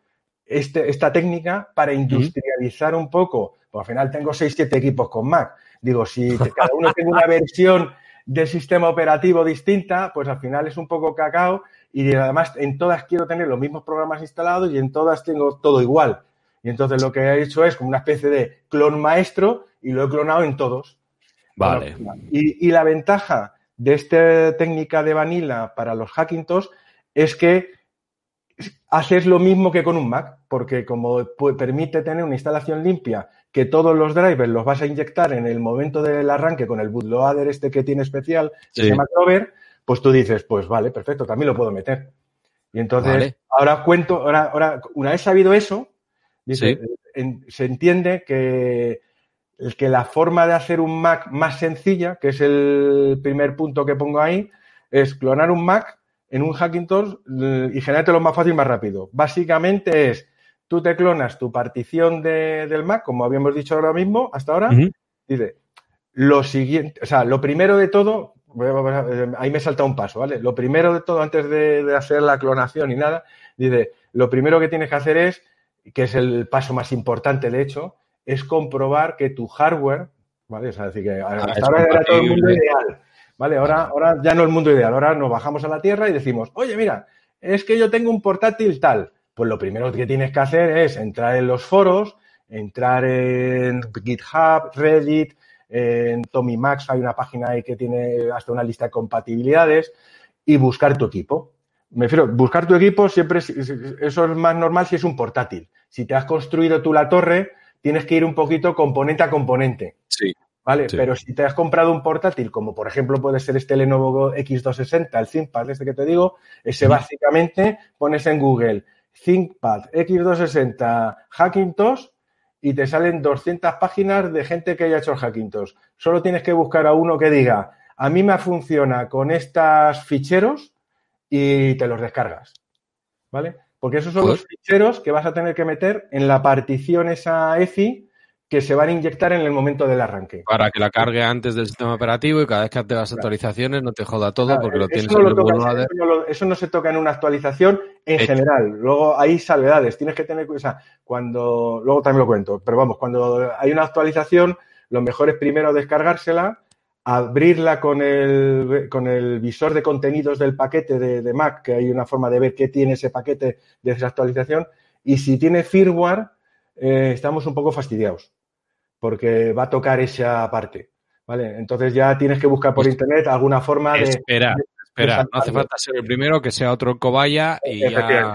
este, esta técnica para industrializar un poco. Pues al final tengo 6, 7 equipos con Mac. Digo, si cada uno tiene una versión de sistema operativo distinta, pues al final es un poco cacao y además en todas quiero tener los mismos programas instalados y en todas tengo todo igual. Y entonces lo que he hecho es como una especie de clon maestro y lo he clonado en todos. Vale. y, y, la ventaja de esta técnica de vanilla para los Hackintosh es que haces lo mismo que con un Mac, porque como permite tener una instalación limpia, que todos los drivers los vas a inyectar en el momento del arranque con el bootloader este que tiene especial, se llama Clover, pues tú dices, pues vale, perfecto, también lo puedo meter. Y entonces, ahora cuento, ahora, ahora, una vez sabido eso, dice, se entiende que, que la forma de hacer un Mac más sencilla, que es el primer punto que pongo ahí, es clonar un Mac en un Hackintosh y lo más fácil, más rápido. Básicamente es, tú te clonas tu partición del Mac, como habíamos dicho ahora mismo, hasta ahora, dice, lo siguiente, o sea, lo primero de todo, ahí me salta un paso, ¿vale? Lo primero de todo, antes de, hacer la clonación y nada, dice, lo primero que tienes que hacer es, que es el paso más importante, de hecho, es comprobar que tu hardware, ¿vale? O sea, decir, que ah, hasta ahora era todo el mundo ideal. ¿Vale? Ahora, ahora ya no es el mundo ideal, ahora nos bajamos a la tierra y decimos, oye, mira, es que yo tengo un portátil tal. Pues lo primero que tienes que hacer es entrar en los foros, entrar en GitHub, Reddit, en Tommy Max hay una página ahí que tiene hasta una lista de compatibilidades y buscar tu equipo. Me refiero, buscar tu equipo siempre, eso es más normal si es un portátil. Si te has construido tú la torre, tienes que ir un poquito componente a componente. Sí. ¿Vale? Pero si te has comprado un portátil, como por ejemplo puede ser este Lenovo X260, el ThinkPad este que te digo, ese básicamente pones en Google ThinkPad X260 Hackintosh y te salen 200 páginas de gente que haya hecho el Hackintosh. Solo tienes que buscar a uno que diga, a mí me funciona con estos ficheros y te los descargas. ¿Vale? Porque esos son los ficheros que vas a tener que meter en la partición esa EFI que se van a inyectar en el momento del arranque. Para que la cargue antes del sistema operativo y cada vez que te das actualizaciones no te joda todo porque lo tienes en el toca, eso, no se toca en una actualización en general. Luego hay salvedades. Tienes que tener, o sea, cuando, luego también lo cuento, pero vamos, cuando hay una actualización, lo mejor es primero descargársela, abrirla con el, con el visor de contenidos del paquete de, Mac, que hay una forma de ver qué tiene ese paquete de esa actualización, y si tiene firmware, eh, estamos un poco fastidiados porque va a tocar esa parte. ¿Vale? Entonces ya tienes que buscar por internet alguna forma de. Espera, espera, no hace falta ser el primero, que sea otro cobaya y ya,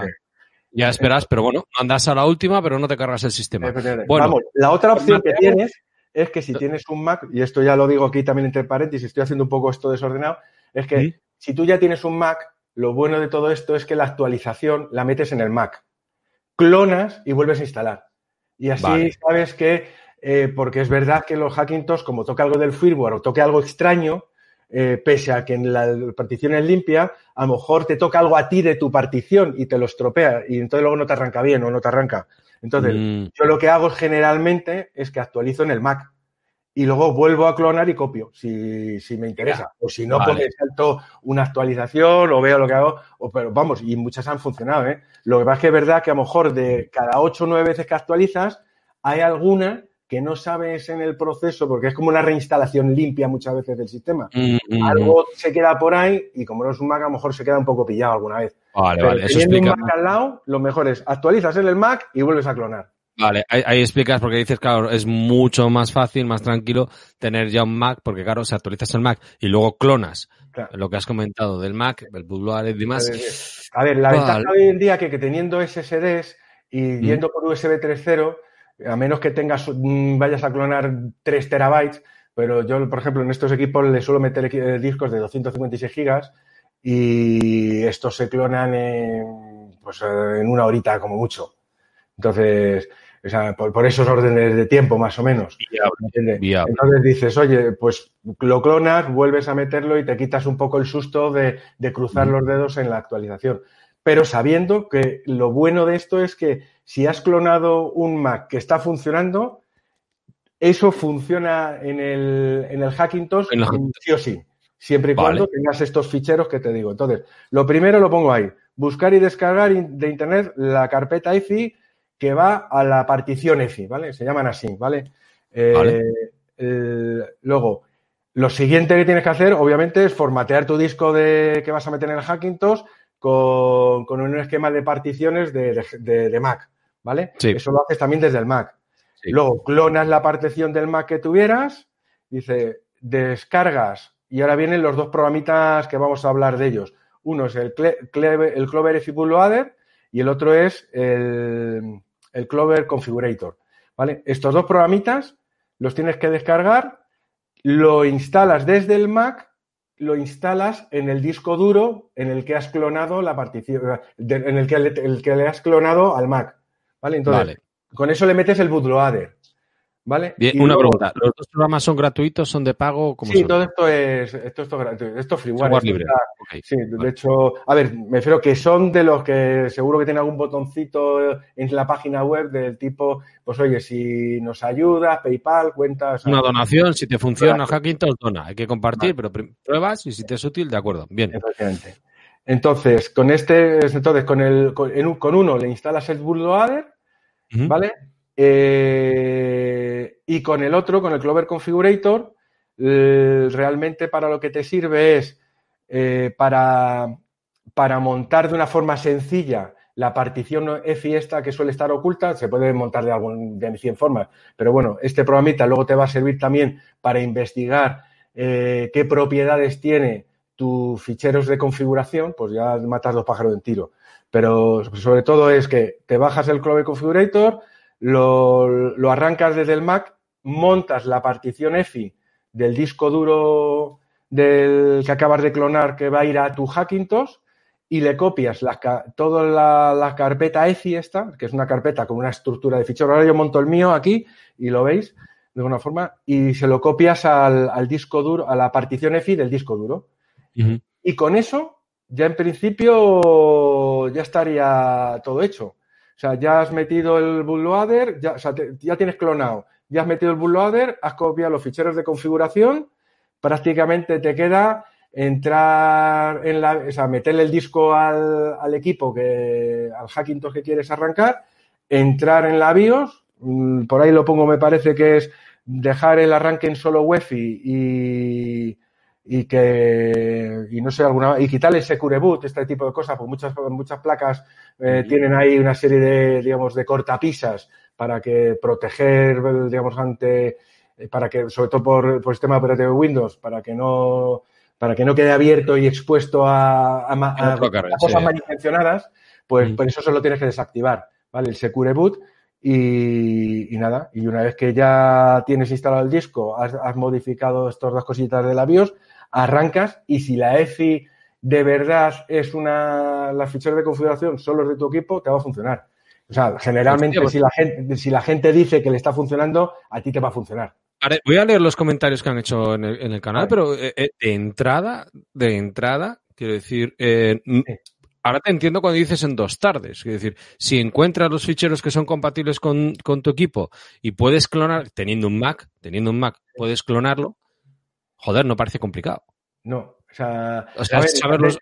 ya esperas, pero bueno, andas a la última, pero no te cargas el sistema. Bueno, Vamos, la otra opción que tienes es que si tienes un Mac, y esto ya lo digo aquí también entre paréntesis, estoy haciendo un poco esto desordenado, es que si tú ya tienes un Mac, lo bueno de todo esto es que la actualización la metes en el Mac, clonas y vuelves a instalar. Y así sabes que, eh, porque es verdad que los Hackintosh, como toca algo del firmware o toque algo extraño, eh, pese a que en la partición es limpia, a lo mejor te toca algo a ti de tu partición y te lo estropea y entonces luego no te arranca bien o no te arranca. Entonces, mm. yo lo que hago generalmente es que actualizo en el Mac y luego vuelvo a clonar y copio, si, si me interesa. O si no, Vale. pues me salto una actualización o veo lo que hago. O, pero vamos, y muchas han funcionado, ¿eh? Lo que pasa es que es verdad que a lo mejor de cada ocho o nueve veces que actualizas, hay alguna que no sabes en el proceso, porque es como una reinstalación limpia muchas veces del sistema. Mm, mm, Algo se queda por ahí y como no es un Mac, a lo mejor se queda un poco pillado alguna vez. Vale, Pero vale. Eso teniendo un explica. Mac al lado, lo mejor es actualizas en el Mac y vuelves a clonar. Vale, ahí, ahí explicas porque dices, claro, es mucho más fácil, más tranquilo tener ya un Mac, porque claro, si actualizas el Mac y luego clonas Claro. lo que has comentado del Mac, el bootloader y demás. A ver, la Vale. ventaja hoy en día que, que teniendo SSDs y yendo por USB 3.0, a menos que tengas, vayas a clonar 3 terabytes, pero yo, por ejemplo, en estos equipos le suelo meter eh, discos de 256 gigas y estos se clonan en, pues, eh, en una horita como mucho. Entonces, o sea, por, por esos órdenes de tiempo más o menos. Viable. Entonces dices, oye, pues lo clonas, vuelves a meterlo y te quitas un poco el susto de, de cruzar los dedos en la actualización. Pero sabiendo que lo bueno de esto es que si has clonado un Mac que está funcionando, eso funciona en el, en el Hackintosh En sí o sí. Siempre y Vale. cuando tengas estos ficheros que te digo. Entonces, lo primero lo pongo ahí. Buscar y descargar de internet la carpeta EFI que va a la partición EFI, ¿vale? Se llaman así, ¿vale? Eh, Vale. luego, lo siguiente que tienes que hacer, obviamente, es formatear tu disco de, que vas a meter en el Hackintosh con, con un esquema de particiones de, de- de- de Mac, ¿vale? Sí. Eso lo haces también desde el Mac. Sí. Luego, clonas la partición del Mac que tuvieras, dice, descargas, y ahora vienen los dos programitas que vamos a hablar de ellos. Uno es el, Cle- el Clover EFI Bootloader y el otro es el, el Clover Configurator. ¿Vale? Estos dos programitas los tienes que descargar, lo instalas desde el Mac, lo instalas en el disco duro en el que has clonado la partición, en el que, el que le has clonado al Mac. ¿Vale? Entonces, Vale. con eso le metes el bootloader. ¿Vale? Bien, Y una luego- pregunta. ¿Los dos programas son gratuitos? ¿Son de pago? ¿Cómo Sí, son? todo esto es, esto, esto esto es freeware. Esto libre. está-. Sí, de hecho, a ver, me refiero que son de los que seguro que tienen algún botoncito en la página web del tipo, pues oye, si nos ayudas, PayPal, cuentas. Una donación, si te funciona. Hackintosh, dona. Hay que compartir, Vale. pero pruebas y si te es útil, de acuerdo. Bien. Efectivamente. Entonces, con este, entonces, con el, con, en un- con uno le instalas el bootloader, Ujú. ¿vale? Eh, y con el otro, con el Clover Configurator, eh, realmente para lo que te sirve es eh, para, para montar de una forma sencilla la partición EFI esta que suele estar oculta, se puede montar de, algún, de 100 formas, pero bueno, este programita luego te va a servir también para investigar eh, qué propiedades tiene tus ficheros de configuración, pues ya matas dos pájaros de un tiro. Pero sobre todo es que te bajas el Clover Configurator, lo, lo arrancas desde el Mac, montas la partición EFI del disco duro del que acabas de clonar que va a ir a tu Hackintosh y le copias la, toda la, la carpeta EFI esta, que es una carpeta con una estructura de fichero. Ahora yo monto el mío aquí y lo veis de alguna forma y se lo copias al, al disco duro, a la partición EFI del disco duro. Y con eso, ya en principio, ya estaría todo hecho. O sea, ya has metido el bootloader, ya, ya tienes clonado, ya has metido el bootloader, has copiado los ficheros de configuración, prácticamente te queda entrar en la, o sea, meterle el disco al, equipo que, al Hackintosh que quieres arrancar, entrar en la BIOS, mm, por ahí lo pongo, me parece que es dejar el arranque en solo UEFI y, y que y no sé alguna y quitarle el Secure Boot, este tipo de cosas, porque muchas muchas placas eh, tienen ahí una serie de digamos de cortapisas para que proteger digamos ante eh, para que sobre todo por, por sistema operativo de Windows para que no para que no quede abierto y expuesto a, cosas sí. malintencionadas, pues por eso se lo tienes que desactivar, ¿vale? El Secure Boot y, y nada, y una vez que ya tienes instalado el disco, has, has modificado estas dos cositas de la BIOS, arrancas y si la EFI de verdad es una, las ficheros de configuración son los de tu equipo, te va a funcionar. O sea, generalmente Hostia, pues- si la gente, si la gente dice que le está funcionando, a ti te va a funcionar. Voy a leer los comentarios que han hecho en el, en el canal, pero eh, eh, de entrada, de entrada, quiero decir, eh, Sí. ahora te entiendo cuando dices en dos tardes. Es decir, si encuentras los ficheros que son compatibles con, con tu equipo y puedes clonar, teniendo un Mac, teniendo un Mac, puedes clonarlo, joder, no parece complicado. No, o sea, O sea, a ver, saberlos-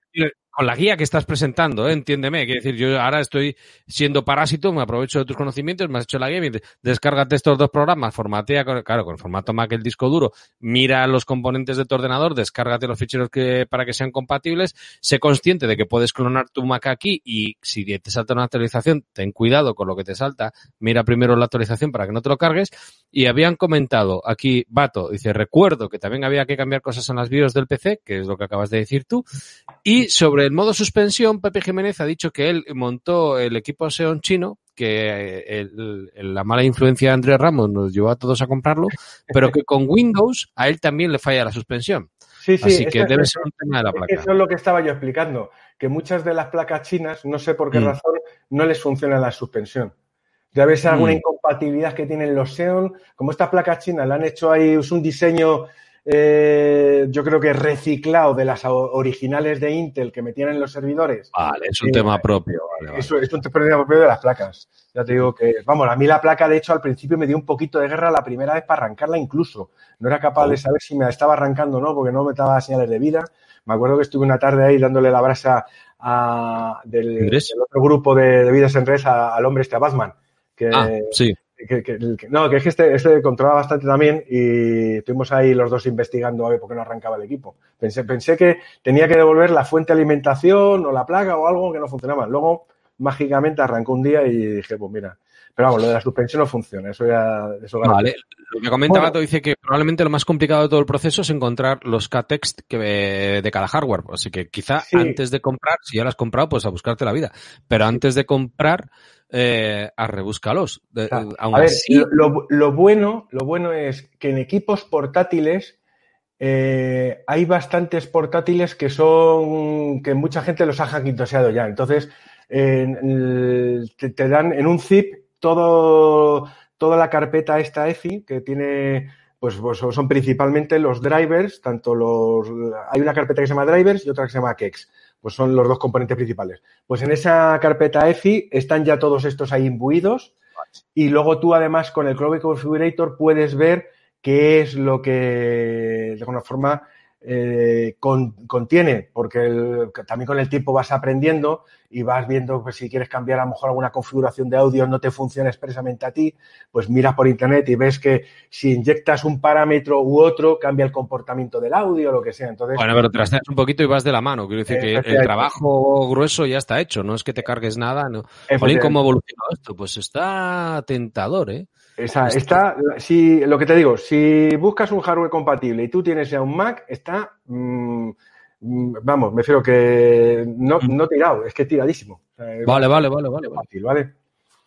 con la guía que estás presentando, ¿eh? entiéndeme. Quiero decir, yo ahora estoy siendo parásito, me aprovecho de tus conocimientos, me has hecho la guía, descárgate estos dos programas, formatea, claro, con el formato Mac el disco duro, mira los componentes de tu ordenador, descárgate los ficheros que, para que sean compatibles, sé consciente de que puedes clonar tu Mac aquí y si te salta una actualización, ten cuidado con lo que te salta, mira primero la actualización para que no te lo cargues. Y habían comentado aquí, Bato, dice, recuerdo que también había que cambiar cosas en las BIOS del PC, que es lo que acabas de decir tú, y sobre el modo suspensión, Pepe Jiménez ha dicho que él montó el equipo Xeon chino, que el- el- la mala influencia de Andrés Ramos nos llevó a todos a comprarlo, pero que con Windows a él también le falla la suspensión. sí, sí, Así que debe ser un tema de la placa. Eso es lo que estaba yo explicando, que muchas de las placas chinas, no sé por qué Mm. razón, no les funciona la suspensión. Ya ves alguna Mm. incompatibilidad que tienen los Xeon, como estas placas chinas, la han hecho ahí, es un diseño, eh, yo creo que reciclado de las originales de Intel que metían en los servidores. Vale, es un Sí, tema propio. Vale, es un problema propio de las placas. Ya te digo que, vamos, a mí la placa, de hecho, al principio me dio un poquito de guerra la primera vez para arrancarla incluso. No era capaz de saber si me estaba arrancando o no, porque no me daba señales de vida. Me acuerdo que estuve una tarde ahí dándole la brasa a- del, otro grupo de, de Vidas en Red a- al hombre este, a Batman. Que, Ah, sí. que- no, que es que este, este controla bastante también y estuvimos ahí los dos investigando a ver por qué no arrancaba el equipo. Pensé, pensé que tenía que devolver la fuente de alimentación o la placa o algo que no funcionaba. Luego, mágicamente, arrancó un día y dije, pues mira. Pero vamos, lo de la suspensión no funciona. Eso ya. Eso Vale. Lo que comenta Bueno. Bato dice que probablemente lo más complicado de todo el proceso es encontrar los K-text que, de cada hardware. Así que quizá Sí. antes de comprar, si ya lo has comprado, pues a buscarte la vida. Pero antes de comprar, eh, a rebúscalos. De- O sea, aún a ver, así, lo, lo- lo bueno, lo bueno es que en equipos portátiles eh, hay bastantes portátiles que son que mucha gente los ha hackintoseado ya. Entonces, te, te dan en un zip todo, toda la carpeta esta EFI que tiene, pues, pues son principalmente los drivers, tanto los, hay una carpeta que se llama drivers y otra que se llama kex. Pues son los dos componentes principales. Pues en esa carpeta EFI están ya todos estos ahí imbuidos y luego tú además con el Chrome Configurator puedes ver qué es lo que de alguna forma eh, con- contiene, porque el- también con el tiempo vas aprendiendo y vas viendo pues, si quieres cambiar a lo mejor alguna configuración de audio no te funciona expresamente a ti, pues miras por internet y ves que si inyectas un parámetro u otro cambia el comportamiento del audio o lo que sea. Entonces, Bueno, pero trasteas un poquito y vas de la mano. Quiero decir que el trabajo grueso ya está hecho. No es que te cargues nada. No. Jolín. ¿cómo ha evolucionado esto? Pues está tentador, ¿eh? Esa- está, si, lo que te digo, si buscas un hardware compatible y tú tienes ya un Mac, está, mm, mm, vamos, me refiero que no, no tirado, es que tiradísimo. Vale, vale, vale, vale. vale. fácil, ¿vale?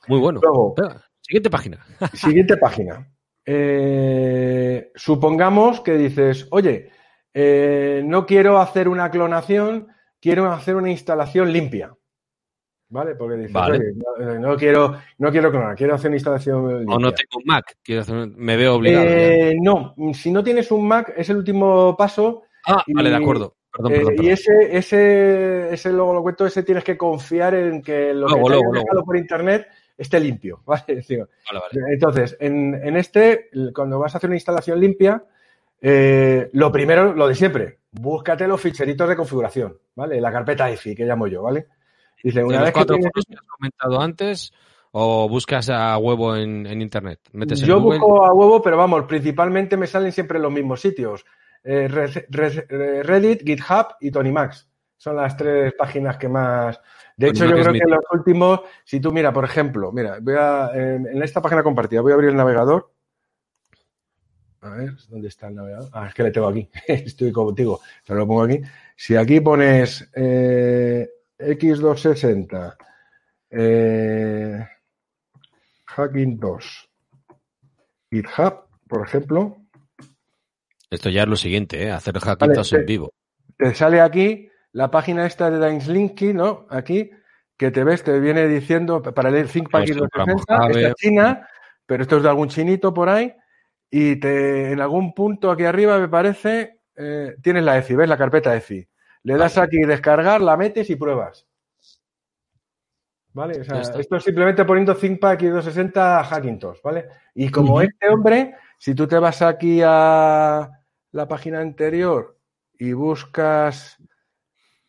Muy bueno. Luego, siguiente página. siguiente página. Eh, supongamos que dices, oye, eh, no quiero hacer una clonación, quiero hacer una instalación limpia. ¿Vale? Porque dices, Vale. oye, no, no quiero, no quiero clonar, quiero hacer una instalación limpia. O no tengo un Mac. Quiero hacer me veo obligado. Eh, no, si no tienes un Mac, es el último paso. ah, y- vale, de acuerdo. Perdón, eh, perdón, y ese, ese, ese luego lo cuento, ese tienes que confiar en que lo Luego, que luego, luego. por internet esté limpio. ¿vale? Digo, Vale, vale. Entonces, en, en este, cuando vas a hacer una instalación limpia, eh, lo primero, lo de siempre, búscate los ficheritos de configuración, ¿vale? La carpeta EFI, que llamo yo, ¿vale? Dice, una vez que tienes- has comentado antes, o buscas a huevo en, en internet. Metes Yo busco a huevo, pero vamos, principalmente me salen siempre los mismos sitios. Eh, eh, Reddit, GitHub y Tony Max. Son las tres páginas que más. De Tony hecho, yo creo que en los últimos, si tú mira, por ejemplo, mira, voy a, en, en esta página compartida, voy a abrir el navegador. A ver, ¿dónde está el navegador? Ah, es que le tengo aquí. Estoy contigo. Te lo pongo aquí. Si aquí pones eh, X260, eh, Hacking 2, GitHub, por ejemplo, Esto ya es lo siguiente, ¿eh? Hacer hackitos Vale, en vivo. te sale aquí la página esta de Dainslinky, ¿no? Aquí, que te ves, te viene diciendo para el ThinkPad Pues compramos 260, Java. esta es China, pero esto es de algún chinito por ahí, y te, en algún punto aquí arriba, me parece, eh, tienes la EFI, ¿ves? La carpeta EFI. Le das aquí descargar, la metes y pruebas. ¿Vale? O sea, esto es simplemente poniendo ThinkPad y 260 Hackintosh, ¿vale? Y como este hombre, si tú te vas aquí a la página anterior y buscas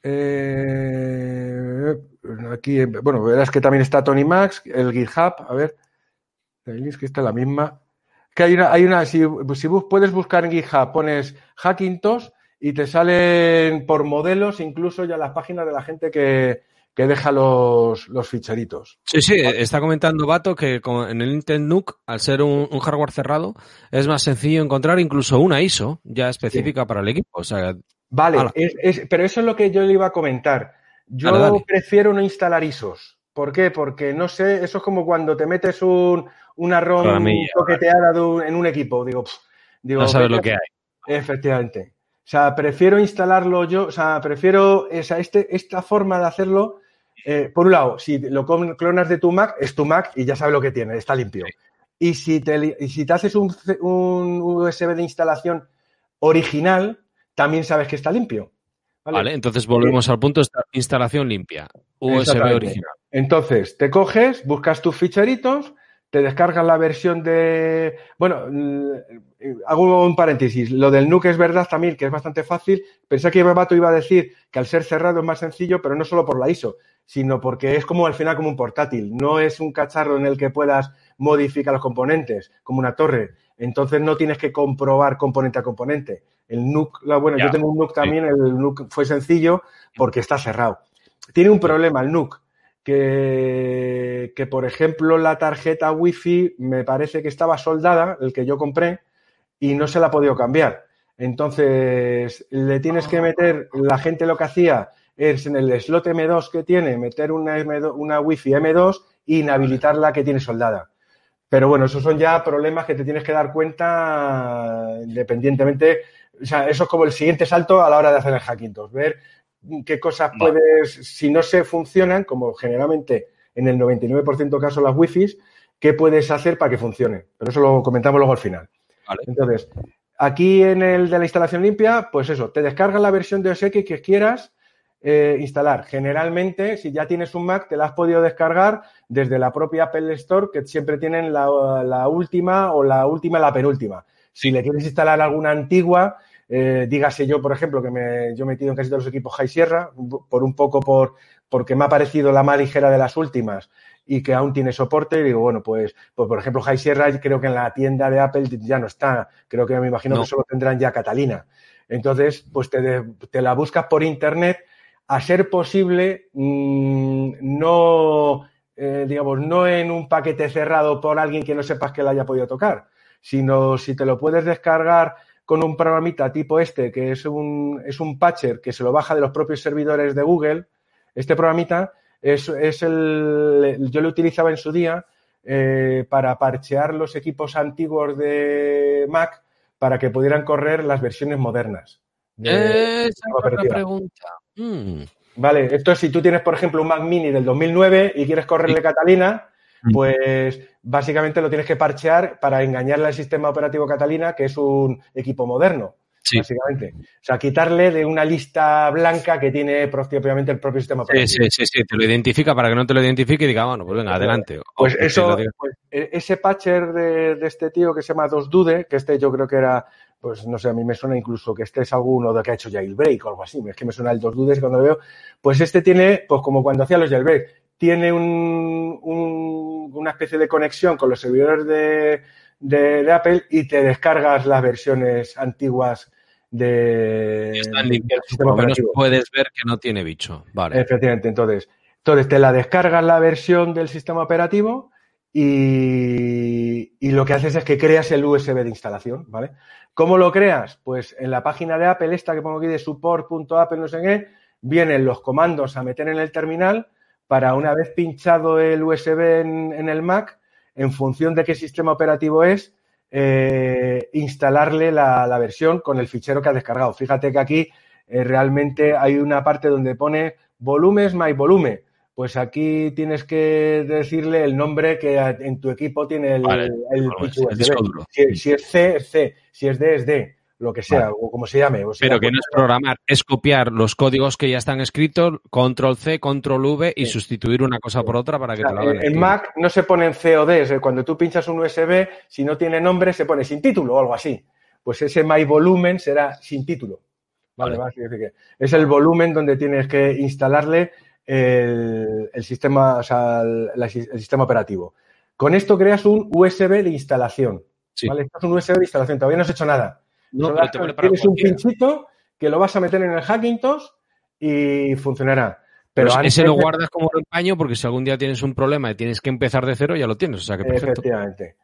eh, aquí, bueno, verás que también está Tony Max, el GitHub, a ver, es que está la misma. Que hay una, hay una, si, si puedes buscar en GitHub, pones Hackintosh y te salen por modelos incluso ya las páginas de la gente que, que deja los, los ficheritos. Sí, sí, está comentando Bato que en el Intel NUC, al ser un, hardware cerrado, es más sencillo encontrar incluso una ISO ya específica para el equipo. O sea, vale, pero eso es lo que yo le iba a comentar. Yo prefiero no instalar ISOs. ¿Por qué? Porque no sé, eso es como cuando te metes un, una ROM toqueteada en un equipo. Digo, digo no sabes lo que hay. Efectivamente. O sea, prefiero instalarlo yo, o sea, prefiero esa, este, esta forma de hacerlo eh, por un lado, si lo clonas de tu Mac, es tu Mac y ya sabes lo que tiene, está limpio. Y si te, si te haces un, USB de instalación original, también sabes que está limpio. Vale, entonces volvemos al punto, esta instalación limpia, USB original. Entonces, te coges, buscas tus ficheritos, te descargas la versión de... Bueno, hago un paréntesis. Lo del NUC es verdad también, que es bastante fácil. Pensé que Bebato iba a decir que al ser cerrado es más sencillo, pero no solo por la ISO, sino porque es como al final como un portátil. No es un cacharro en el que puedas modificar los componentes, como una torre. Entonces no tienes que comprobar componente a componente. El NUC, bueno, yo tengo un NUC también, el NUC fue sencillo porque está cerrado. Tiene un problema el NUC, que, por ejemplo la tarjeta Wi-Fi me parece que estaba soldada, el que yo compré, y no se la ha podido cambiar. Entonces, le tienes que meter, la gente lo que hacía es en el slot M2 que tiene, meter una, M2, una Wi-Fi M2 e inhabilitar la que tiene soldada. Pero bueno, esos son ya problemas que te tienes que dar cuenta independientemente. O sea, eso es como el siguiente salto a la hora de hacer el Hackintosh. Ver qué cosas puedes, si no se funcionan, como generalmente en el 99% de casos las Wi-Fi, qué puedes hacer para que funcione. Pero eso lo comentamos luego al final. Entonces, aquí en el de la instalación limpia, pues eso, te descargas la versión de OS X que quieras eh, instalar. Generalmente, si ya tienes un Mac, te la has podido descargar desde la propia Apple Store, que siempre tienen la, última o la última la penúltima. Si le quieres instalar alguna antigua, eh, dígase yo, por ejemplo, que me, yo he metido en casi todos los equipos High Sierra, por un poco por, porque me ha parecido la más ligera de las últimas y que aún tiene soporte. Y digo, bueno, pues, pues por ejemplo, High Sierra creo que en la tienda de Apple ya no está. Creo que me imagino que solo tendrán ya Catalina. Entonces, pues te, te, la buscas por internet. A ser posible, mmm, no, eh, digamos, no en un paquete cerrado por alguien que no sepas que la haya podido tocar, sino si te lo puedes descargar con un programita tipo este, que es un, es un patcher que se lo baja de los propios servidores de Google, este programita es, es el, yo lo utilizaba en su día eh, para parchear los equipos antiguos de Mac para que pudieran correr las versiones modernas. esa es la pregunta. Mm. Vale, esto es si tú tienes, por ejemplo, un Mac Mini del 2009 y quieres correrle Catalina. Pues básicamente lo tienes que parchear para engañarle al sistema operativo Catalina, que es un equipo moderno básicamente. O sea, quitarle de una lista blanca que tiene propiamente el propio sistema operativo. Sí, sí, sí, te lo identifica para que no te lo identifique y diga, bueno, pues venga, adelante. Pues eso, pues, e, ese patcher de, este tío que se llama Dos Dude, que este yo creo que era, pues no sé, a mí me suena incluso que este es alguno de que ha hecho Jailbreak o algo así, es que me suena el Dos Dudes cuando lo veo, pues este tiene, pues como cuando hacía los Jailbreak, tiene un, una especie de conexión con los servidores de, de, Apple y te descargas las versiones antiguas de, están sistema puedes ver que no tiene bicho. Vale. Efectivamente, entonces, entonces te la descargas la versión del sistema operativo y, y, lo que haces es que creas el USB de instalación, ¿vale? ¿Cómo lo creas? Pues en la página de Apple, esta que pongo aquí de support.apple, no sé qué, vienen los comandos a meter en el terminal para una vez pinchado el USB en, en el Mac, en función de qué sistema operativo es, eh, instalarle la, versión con el fichero que ha descargado. Fíjate que aquí eh, realmente hay una parte donde pone volumes my volume. Pues aquí tienes que decirle el nombre que en tu equipo tiene el, el, fichero Si, es C, es C. Si es D, es D. lo que sea, o como se llame. O sea, Pero que no es programar, es copiar los códigos que ya están escritos, control C, control V y Sí. sustituir una cosa por otra para que O sea, te lo hagan. en. Mac no se ponen CODs, eh, cuando tú pinchas un USB, si no tiene nombre, se pone sin título o algo así. Pues ese my volumen será sin título. Vale, Vale. que es el volumen donde tienes que instalarle el, el sistema, o sea, el, el sistema operativo. Con esto creas un USB de instalación. Sí. ¿vale? Esto es un USB de instalación, todavía no has hecho nada. No, Solo pero te vale para tienes un pinchito que lo vas a meter en el Hackintosh y funcionará. Pero Pero antes ese lo guardas como empaño porque si algún día tienes un problema y tienes que empezar de cero, ya lo tienes. O sea que perfecto. Efectivamente.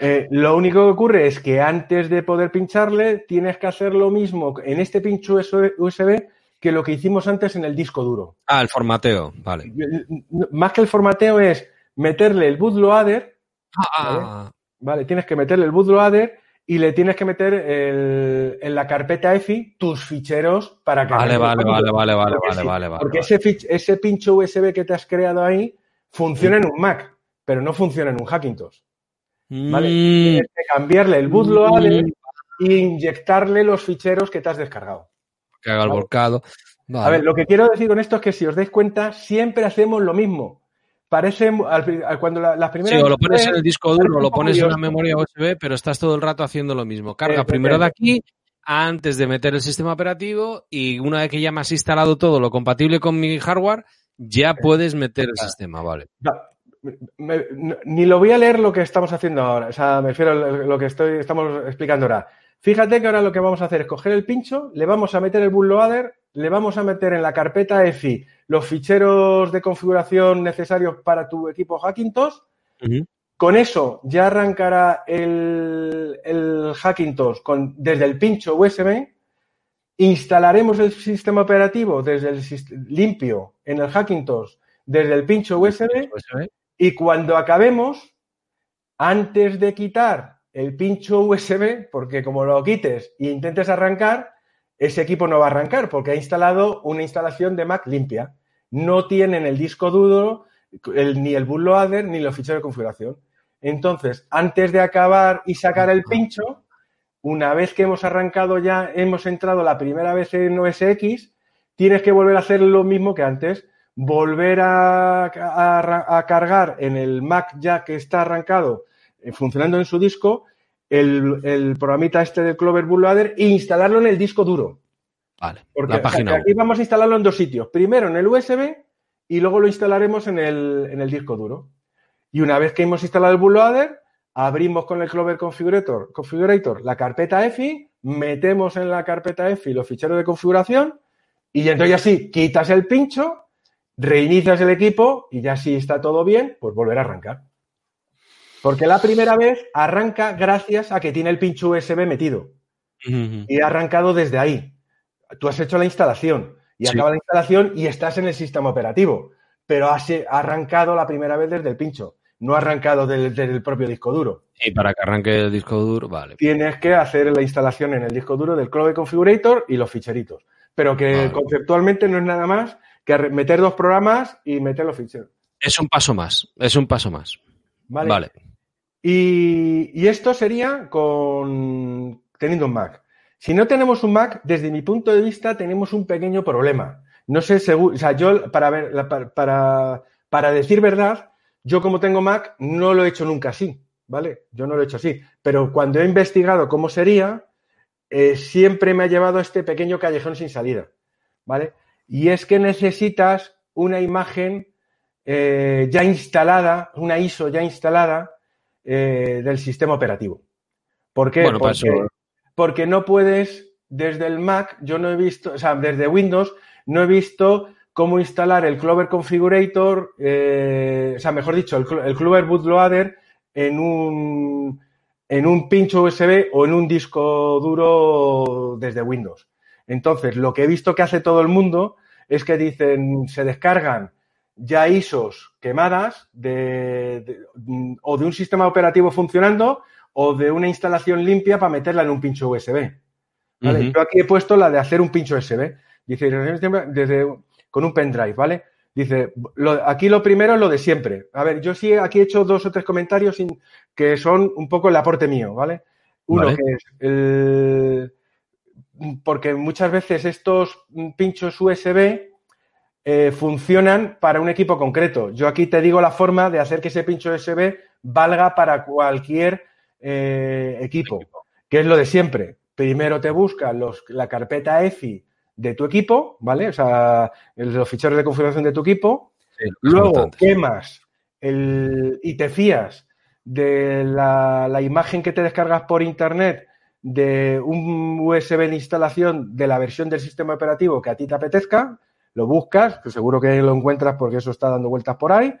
Eh, lo único que ocurre es que antes de poder pincharle, tienes que hacer lo mismo en este pincho USB que lo que hicimos antes en el disco duro. Ah, el formateo. Vale. Más que el formateo es meterle el bootloader, Ah, ¿vale? Tienes que meterle el bootloader y le tienes que meter el- en la carpeta EFI tus ficheros para que vale, vale, vale, vale, vale, Porque vale, sí, vale, vale. Porque ese, fich- ese pincho USB que te has creado ahí funciona en un Mac, pero no funciona en un Hackintosh. ¿vale? Mm, Tienes que cambiarle el bootloader e inyectarle los ficheros que te has descargado. que haga el vale. volcado. A ver, lo que quiero decir con esto es que si os dais cuenta, siempre hacemos lo mismo. Parece cuando la- las Sí, primeras o lo pones en el disco duro, lo pones en la lioso. memoria USB, pero estás todo el rato haciendo lo mismo. Carga Eh, primero de eh, aquí antes de meter el sistema operativo y una vez que ya me has instalado todo lo compatible con mi hardware, ya puedes meter el sistema, vale. No, me- no- ni lo voy a leer lo que estamos haciendo ahora. O sea, me refiero a lo que estoy, estamos explicando ahora. Fíjate que ahora lo que vamos a hacer es coger el pincho, le vamos a meter el bootloader, le vamos a meter en la carpeta EFI los ficheros de configuración necesarios para tu equipo Hackintosh. Con eso ya arrancará el, el Hackintosh con, desde el pincho USB. Instalaremos el sistema operativo desde el limpio en el Hackintosh desde el pincho USB. USB. Y cuando acabemos, antes de quitar el pincho USB, porque como lo quites e intentes arrancar, ese equipo no va a arrancar porque ha instalado una instalación de Mac limpia. No tienen el disco duro, ni el bootloader, ni los ficheros de configuración. Entonces, antes de acabar y sacar el pincho, una vez que hemos arrancado ya, hemos entrado la primera vez en OS X, tienes que volver a hacer lo mismo que antes, volver a cargar en el Mac ya que está arrancado, eh, funcionando en su disco, el, el programita este del Clover Bootloader e instalarlo en el disco duro. Vale. Porque la o sea, página que aquí vamos a instalarlo en dos sitios. Primero en el USB y luego lo instalaremos en el, en el disco duro. Y una vez que hemos instalado el bootloader, abrimos con el Clover Configurator, Configurator la carpeta EFI, metemos en la carpeta EFI los ficheros de configuración y entonces ya sí, quitas el pincho, reinicias el equipo y ya si está todo bien, pues volver a arrancar. Porque la primera vez arranca gracias a que tiene el pincho USB metido y ha arrancado desde ahí. Tú has hecho la instalación y Sí. acaba la instalación y estás en el sistema operativo, pero has ha arrancado la primera vez desde el pincho, no ha arrancado del, del propio disco duro. Y para que arranque el disco duro, vale. Tienes que hacer la instalación en el disco duro del Clover Configurator y los ficheritos, pero que Vale. conceptualmente no es nada más que meter dos programas y meter los ficheros. Es un paso más, es un paso más. ¿vale? Vale. Y, esto sería con teniendo un Mac. Si no tenemos un Mac, desde mi punto de vista, tenemos un pequeño problema. No sé, seguro, o sea, yo para ver, para, para decir verdad, yo como tengo Mac, no lo he hecho nunca así, ¿vale? Yo no lo he hecho así. Pero cuando he investigado cómo sería, eh, siempre me ha llevado a este pequeño callejón sin salida, ¿vale? Y es que necesitas una imagen eh, ya instalada, una ISO ya instalada eh, del sistema operativo. ¿Por qué? Bueno, para porque, no puedes, desde el Mac, yo no he visto, o sea, desde Windows, no he visto cómo instalar el Clover Configurator, eh, o sea, mejor dicho, el, el Clover Bootloader en un, en un pincho USB o en un disco duro desde Windows. Entonces, lo que he visto que hace todo el mundo es que dicen, se descargan ya ISOs quemadas de, de- mm, o de un sistema operativo funcionando o de una instalación limpia para meterla en un pincho USB. Yo aquí he puesto la de hacer un pincho USB. Dice, desde, con un pendrive, ¿vale? Dice, lo- aquí lo primero es lo de siempre. A ver, yo sí aquí he hecho dos o tres comentarios sin- que son un poco el aporte mío, ¿vale? Uno Vale. que es el, porque muchas veces estos pinchos USB eh, funcionan para un equipo concreto. Yo aquí te digo la forma de hacer que ese pincho USB valga para cualquier eh, equipo, que es lo de siempre. Primero te buscas la carpeta EFI de tu equipo, ¿vale? O sea, los ficheros de configuración de tu equipo. Luego quemas el, y te fías de la, la, imagen que te descargas por internet de un USB de instalación de la versión del sistema operativo que a ti te apetezca, lo buscas, que seguro que lo encuentras porque eso está dando vueltas por ahí,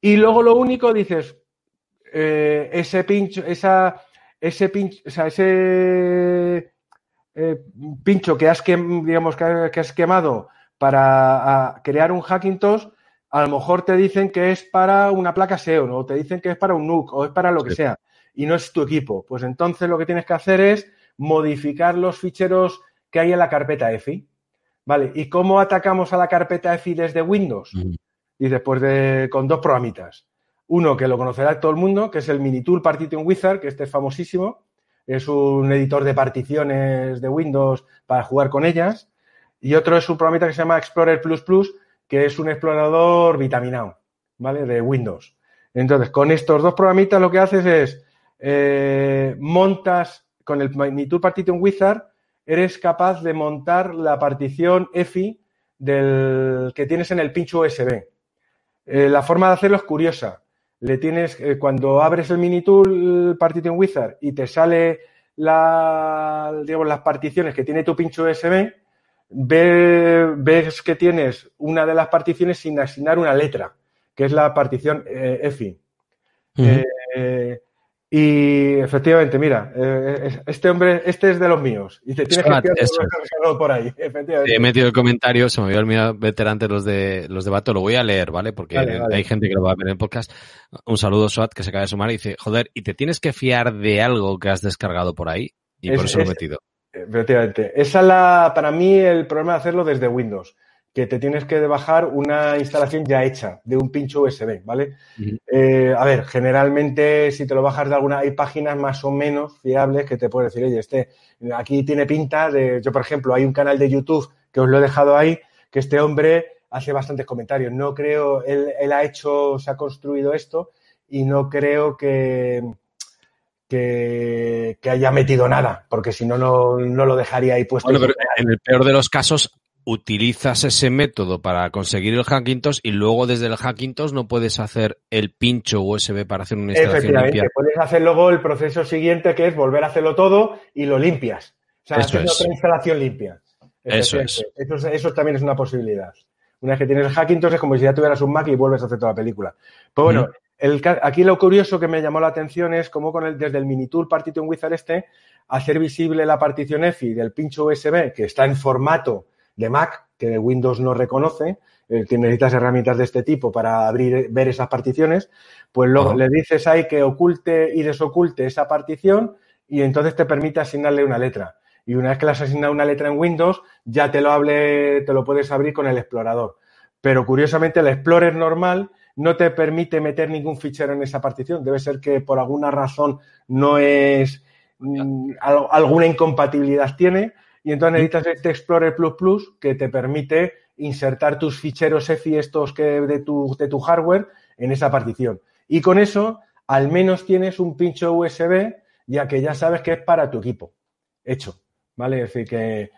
y luego lo único dices, eh, ese pincho, esa, ese pincho, o sea, ese eh, pincho que has, digamos, que, has quemado para crear un Hackintosh, a lo mejor te dicen que es para una placa SEO, o te dicen que es para un NUC, o es para lo que sea, y no es tu equipo. Pues entonces lo que tienes que hacer es modificar los ficheros que hay en la carpeta EFI. ¿Vale? ¿Y cómo atacamos a la carpeta EFI desde Windows? Dices, pues con dos programitas. Uno que lo conocerá todo el mundo, que es el Minitool Partition Wizard, que este es famosísimo. Es un editor de particiones de Windows para jugar con ellas. Y otro es un programita que se llama Explorer Plus Plus, que es un explorador vitaminado, ¿vale? De Windows. Entonces, con estos dos programitas lo que haces es eh, montas con el Minitool Partition Wizard, eres capaz de montar la partición EFI del que tienes en el pincho USB. Eh, la forma de hacerlo es curiosa le tienes, eh, cuando abres el mini tool Partition Wizard y te sale la, digamos, las particiones que tiene tu pincho USB, ves que tienes una de las particiones sin asignar una letra, que es la partición eh, EFI. Y efectivamente, mira, eh, este hombre, este es de los míos. Y te tienes que por ahí, efectivamente. He metido el comentario, se me había olvidado meter antes los de los de Bato, lo voy a leer, ¿vale? Porque hay gente que lo va a ver en el podcast. Un saludo, Swat, que se acaba de sumar y dice, joder, y te tienes que fiar de algo que has descargado por ahí. Y por eso lo he metido. Efectivamente. Esa es la, para mí, el problema de hacerlo desde Windows que te tienes que bajar una instalación ya hecha de un pincho USB, ¿vale? Eh, a ver, generalmente si te lo bajas de alguna, hay páginas más o menos fiables que te pueden decir, oye, este, aquí tiene pinta de, yo por ejemplo, hay un canal de YouTube que os lo he dejado ahí, que este hombre hace bastantes comentarios. No creo, él, él ha hecho, se ha construido esto y no creo que, que, haya metido nada, porque si no, no, lo dejaría ahí puesto. Bueno, pero en el peor de los casos utilizas ese método para conseguir el Hackintosh y luego desde el Hackintosh no puedes hacer el pincho USB para hacer una instalación limpia. puedes hacer luego el proceso siguiente que es volver a hacerlo todo y lo limpias. O sea, hacer otra instalación limpia. Eso es. Eso, también es una posibilidad. Una vez que tienes el Hackintosh es como si ya tuvieras un Mac y vuelves a hacer toda la película. Pues bueno, el, aquí lo curioso que me llamó la atención es cómo con el, desde el Minitool Partition Wizard este, hacer visible la partición EFI del pincho USB que está en formato de Mac que Windows no reconoce, eh, que necesitas herramientas de este tipo para abrir, ver esas particiones, pues luego le dices ahí que oculte y desoculte esa partición y entonces te permite asignarle una letra. Y una vez que le has asignado una letra en Windows, ya te lo hable, te lo puedes abrir con el explorador. Pero curiosamente el Explorer normal no te permite meter ningún fichero en esa partición. Debe ser que por alguna razón no es mm, alguna incompatibilidad tiene y entonces necesitas este Explorer Plus Plus que te permite insertar tus ficheros EFI estos que de tu, de tu hardware en esa partición. Y con eso, al menos tienes un pincho USB, ya que ya sabes que es para tu equipo. Hecho. ¿Vale? Es decir, que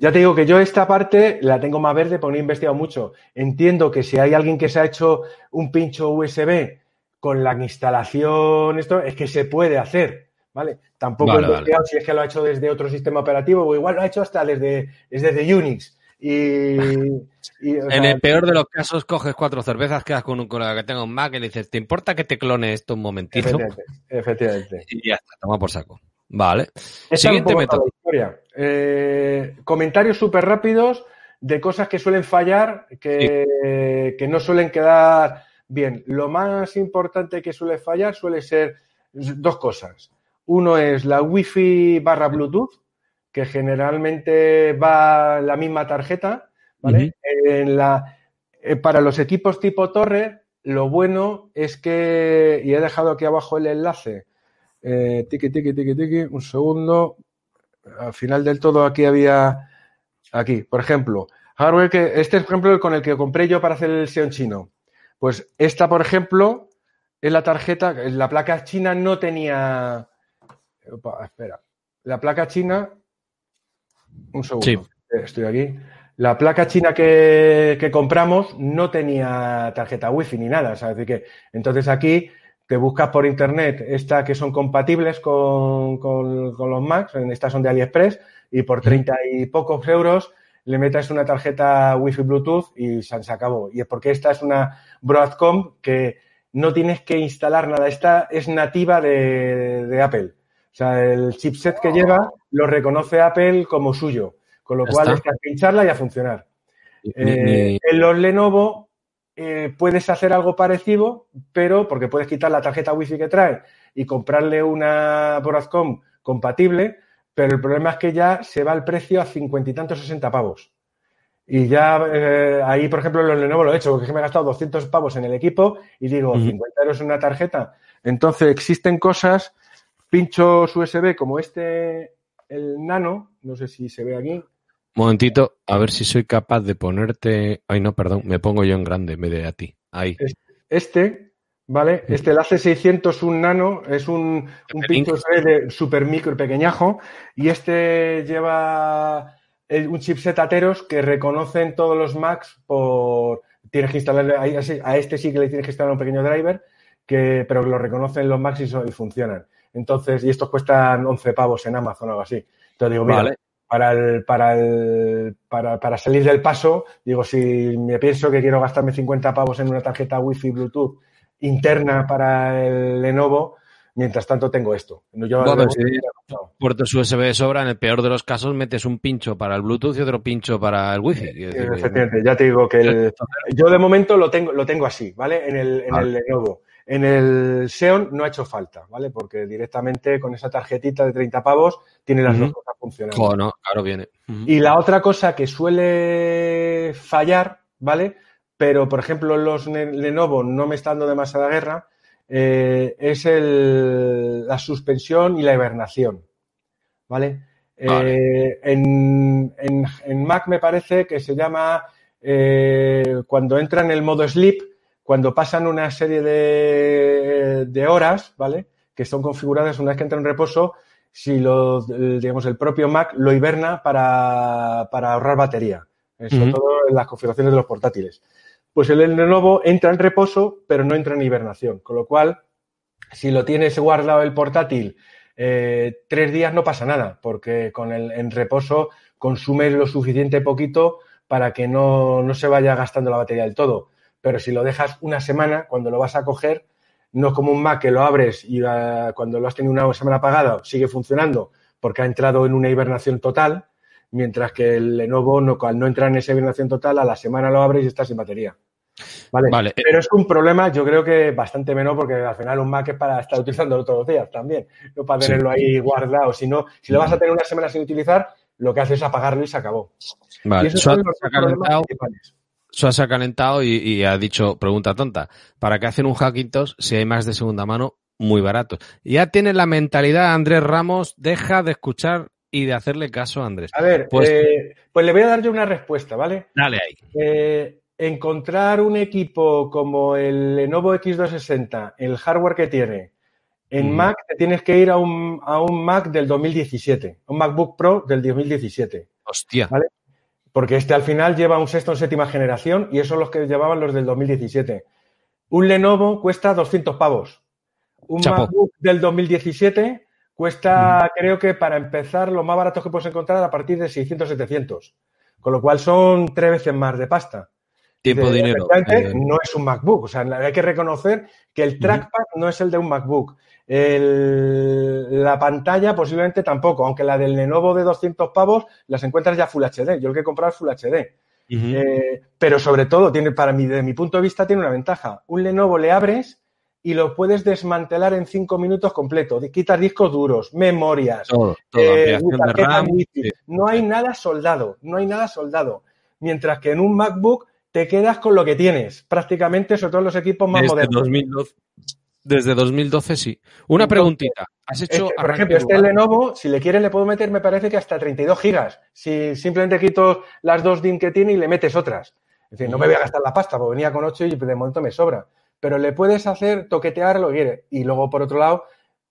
ya te digo que yo esta parte la tengo más verde porque no he investigado mucho. Entiendo que si hay alguien que se ha hecho un pincho USB con la instalación, esto es que se puede hacer. ¿Vale? Tampoco he investigado si es que lo ha hecho desde otro sistema operativo o igual lo ha hecho hasta desde, desde Unix. Y, en el peor de los casos coges cuatro cervezas, quedas con un colega que tenga un Mac y le dices, ¿te importa que te clone esto un momentito? Efectivamente. Y ya está, toma por saco. Vale. Siguiente método. Eh, comentarios súper rápidos de cosas que suelen fallar, que, que no suelen quedar bien. Lo más importante que suele fallar suele ser dos cosas. Uno es la Wi-Fi barra Bluetooth, que generalmente va la misma tarjeta, ¿vale? en la, eh, para los equipos tipo torre, lo bueno es que, y he dejado aquí abajo el enlace, eh, tiki, tiki, tiki, tiki, un segundo, al final del todo aquí había, aquí, por ejemplo, hardware que, este ejemplo con el que compré yo para hacer el Xeon chino. Pues esta, por ejemplo, es la tarjeta, la placa china no tenía, opa, espera, la placa china, un segundo, estoy aquí. La placa china que, que, compramos no tenía tarjeta wifi ni nada. O sea, es decir que, entonces aquí te buscas por internet estas que son compatibles con, con, con los Macs, estas son de AliExpress, y por 30 y pocos euros le metes una tarjeta Wi-Fi Bluetooth y se, se acabó. Y es porque esta es una Broadcom que no tienes que instalar nada. Esta es nativa de, de Apple. O sea, el chipset que lleva lo reconoce Apple como suyo. Con lo cual es que al pincharla y a funcionar. Eh, en los Lenovo eh, puedes hacer algo parecido, pero porque puedes quitar la tarjeta Wi-Fi que trae y comprarle una Broadcom compatible, pero el problema es que ya se va el precio a cincuenta y tantos, sesenta pavos. Y ya eh, ahí, por ejemplo, en los Lenovo lo he hecho, porque me he gastado 200 pavos en el equipo y digo, uh -huh. 50 euros en una tarjeta. Entonces, existen cosas, pinchos USB como este, el Nano, no sé si se ve aquí. Momentito, a ver si soy capaz de ponerte. Ay, no, perdón, me pongo yo en grande en vez de a ti. Ahí. Este, ¿vale? Este, el AC600, un nano, es un, un pincho de super micro y pequeñajo. Y este lleva el, un chipset Ateros que reconocen todos los Macs por. Tienes que instalarle. A este sí que le tienes que instalar un pequeño driver, que, pero lo reconocen los Macs y, y funcionan. Entonces, y estos cuestan 11 pavos en Amazon o algo así. Entonces digo, mira, vale para, el, para, el, para, para, salir del paso, digo, si me pienso que quiero gastarme 50 pavos en una tarjeta Wi-Fi Bluetooth interna para el Lenovo, mientras tanto tengo esto. Yo bueno, si puertos USB de sobra, en el peor de los casos metes un pincho para el Bluetooth y otro pincho para el Wi-Fi. Efectivamente, ya te digo que el, yo de momento lo tengo, lo tengo así, ¿vale? En el, en vale. el Lenovo. En el Xeon no ha hecho falta, ¿vale? Porque directamente con esa tarjetita de 30 pavos tiene las uh -huh. dos cosas funcionando. Oh, no, claro, viene. Uh -huh. Y la otra cosa que suele fallar, ¿vale? Pero, por ejemplo, los Lenovo no me está dando demasiada guerra, eh, es el, la suspensión y la hibernación, ¿vale? vale. Eh, en, en, en, Mac me parece que se llama eh, cuando entra en el modo sleep, cuando pasan una serie de, de, horas, ¿vale? Que son configuradas una vez que entra en reposo, si lo, digamos, el propio Mac lo hiberna para, para ahorrar batería, sobre uh -huh. todo en las configuraciones de los portátiles. Pues el Lenovo entra en reposo, pero no entra en hibernación, con lo cual, si lo tienes guardado el portátil eh, tres días no pasa nada, porque con el en reposo consume lo suficiente poquito para que no, no se vaya gastando la batería del todo pero si lo dejas una semana, cuando lo vas a coger, no es como un Mac que lo abres y uh, cuando lo has tenido una semana apagada sigue funcionando porque ha entrado en una hibernación total, mientras que el Lenovo, no, al no entrar en esa hibernación total, a la semana lo abres y está sin batería. ¿Vale? vale. Pero es un problema, yo creo que bastante menos, porque al final un Mac es para estar utilizándolo todos los días también, no para tenerlo sí. ahí guardado. Si no, si lo vas a tener una semana sin utilizar, lo que haces es apagarlo y se acabó. Vale. Y esos son los problemas principales. Suaz se ha calentado y, y, ha dicho, pregunta tonta, ¿para qué hacen un Hackintosh si hay más de segunda mano muy baratos? Ya tiene la mentalidad Andrés Ramos, deja de escuchar y de hacerle caso a Andrés. A ver, pues, eh, pues le voy a dar yo una respuesta, ¿vale? Dale ahí. Eh, encontrar un equipo como el Lenovo X260, el hardware que tiene, en mm. Mac te tienes que ir a un, a un Mac del 2017, un MacBook Pro del 2017. Hostia. ¿Vale? Porque este al final lleva un sexto o séptima generación y esos son los que llevaban los del 2017. Un Lenovo cuesta 200 pavos. Un Chapo. MacBook del 2017 cuesta, mm. creo que para empezar, lo más barato que puedes encontrar a partir de 600, 700. Con lo cual son tres veces más de pasta. Tiempo, de, dinero. Eh... No es un MacBook. O sea, hay que reconocer que el trackpad mm. no es el de un MacBook. El, la pantalla posiblemente tampoco, aunque la del Lenovo de 200 pavos las encuentras ya Full HD. Yo el que he comprado es Full HD. Uh -huh. eh, pero sobre todo, tiene, para mí, de mi punto de vista, tiene una ventaja. Un Lenovo le abres y lo puedes desmantelar en cinco minutos completo. Quitas discos duros, memorias, todo, todo, eh, RAM, sí. no hay nada soldado, no hay nada soldado. Mientras que en un MacBook te quedas con lo que tienes, prácticamente, sobre todo en los equipos más Desde modernos. 2012, Desde 2012 sí. Una preguntita. ¿Has hecho por ejemplo, este Lenovo, si le quieres, le puedo meter, me parece que hasta 32 gigas. Si simplemente quito las dos DIM que tiene y le metes otras. Es decir, no me voy a gastar la pasta, porque venía con 8 y de momento me sobra. Pero le puedes hacer toquetear lo que quieres. Y luego, por otro lado,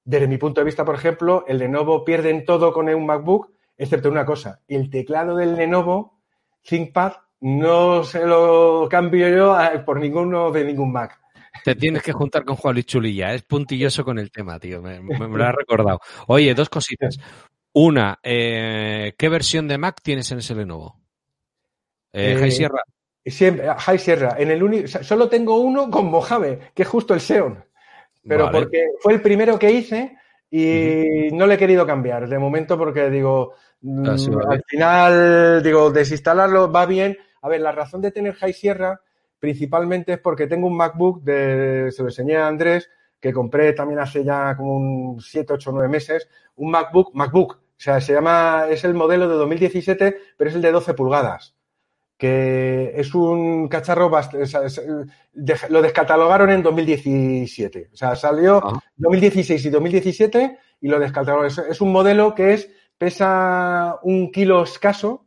desde mi punto de vista, por ejemplo, el Lenovo pierde en todo con un MacBook, excepto una cosa. El teclado del Lenovo ThinkPad no se lo cambio yo por ninguno de ningún Mac. Te tienes que juntar con Juan Luis Chulilla. Es puntilloso con el tema, tío. Me, lo has recordado. Oye, dos cositas. Una, eh, ¿qué versión de Mac tienes en ese Lenovo? Eh, High Sierra. Siempre, High Sierra. En el solo tengo uno con Mojave, que es justo el Xeon. Pero porque fue el primero que hice y no le he querido cambiar de momento porque digo, mm, al final, digo, desinstalarlo va bien. A ver, la razón de tener High Sierra principalmente es porque tengo un MacBook, de, se lo enseñé a Andrés, que compré también hace ya como un 7, 8, 9 meses, un MacBook, MacBook, o sea, se llama, es el modelo de 2017, pero es el de 12 pulgadas, que es un cacharro, lo descatalogaron en 2017, o sea, salió 2016 ah. y 2017 y lo descatalogaron. Es un modelo que es, pesa un kilo escaso,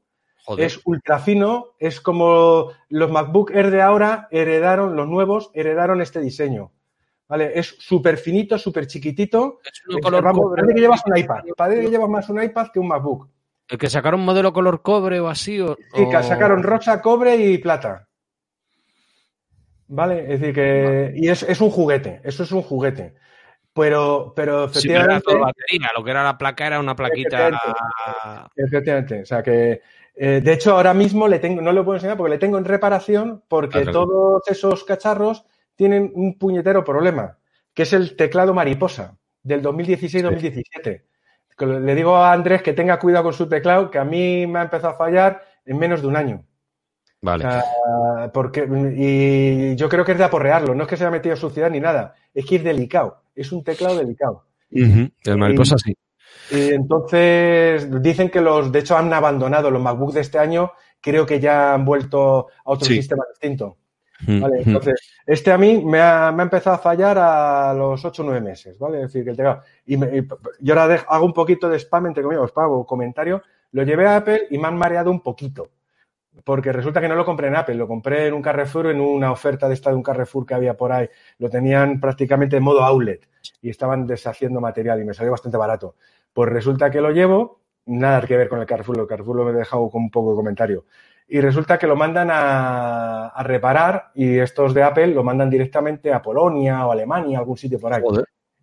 es ultra fino, es como los MacBook Air de ahora heredaron, los nuevos heredaron este diseño. ¿Vale? Es súper finito, súper chiquitito. Es un color cobre. Parece que llevas un iPad. Parece que llevas más un iPad que un MacBook. ¿El que sacaron modelo color cobre o así? O, sí, que sacaron rosa, cobre y plata. ¿Vale? Es decir, que. Y es, es un juguete. Eso es un juguete. Pero, pero efectivamente. Sí, batería. Lo que era la placa era una plaquita. efectivamente. O sea que eh, de hecho, ahora mismo le tengo, no lo puedo enseñar porque le tengo en reparación porque todos esos cacharros tienen un puñetero problema, que es el teclado mariposa del 2016-2017. Le digo a Andrés que tenga cuidado con su teclado, que a mí me ha empezado a fallar en menos de un año. Vale. porque, y yo creo que es de aporrearlo, no es que se haya metido suciedad ni nada, es que es delicado, es un teclado delicado. El mariposa sí. Y entonces dicen que los, de hecho, han abandonado los MacBooks de este año, creo que ya han vuelto a otro sistema distinto. Mm, ¿Vale? Mm. Entonces, este a mí me ha, me ha, empezado a fallar a los 8 o 9 meses, ¿vale? Es decir, que el teclado. Y, yo ahora hago un poquito de spam, entre comillas, spam o comentario. Lo llevé a Apple y me han mareado un poquito. Porque resulta que no lo compré en Apple, lo compré en un Carrefour, en una oferta de esta de un Carrefour que había por ahí. Lo tenían prácticamente en modo outlet y estaban deshaciendo material y me salió bastante barato. Pues resulta que lo llevo, nada que ver con el Carrefour, el Carrefour lo me he dejado con un poco de comentario. Y resulta que lo mandan a, reparar y estos de Apple lo mandan directamente a Polonia o Alemania, algún sitio por ahí.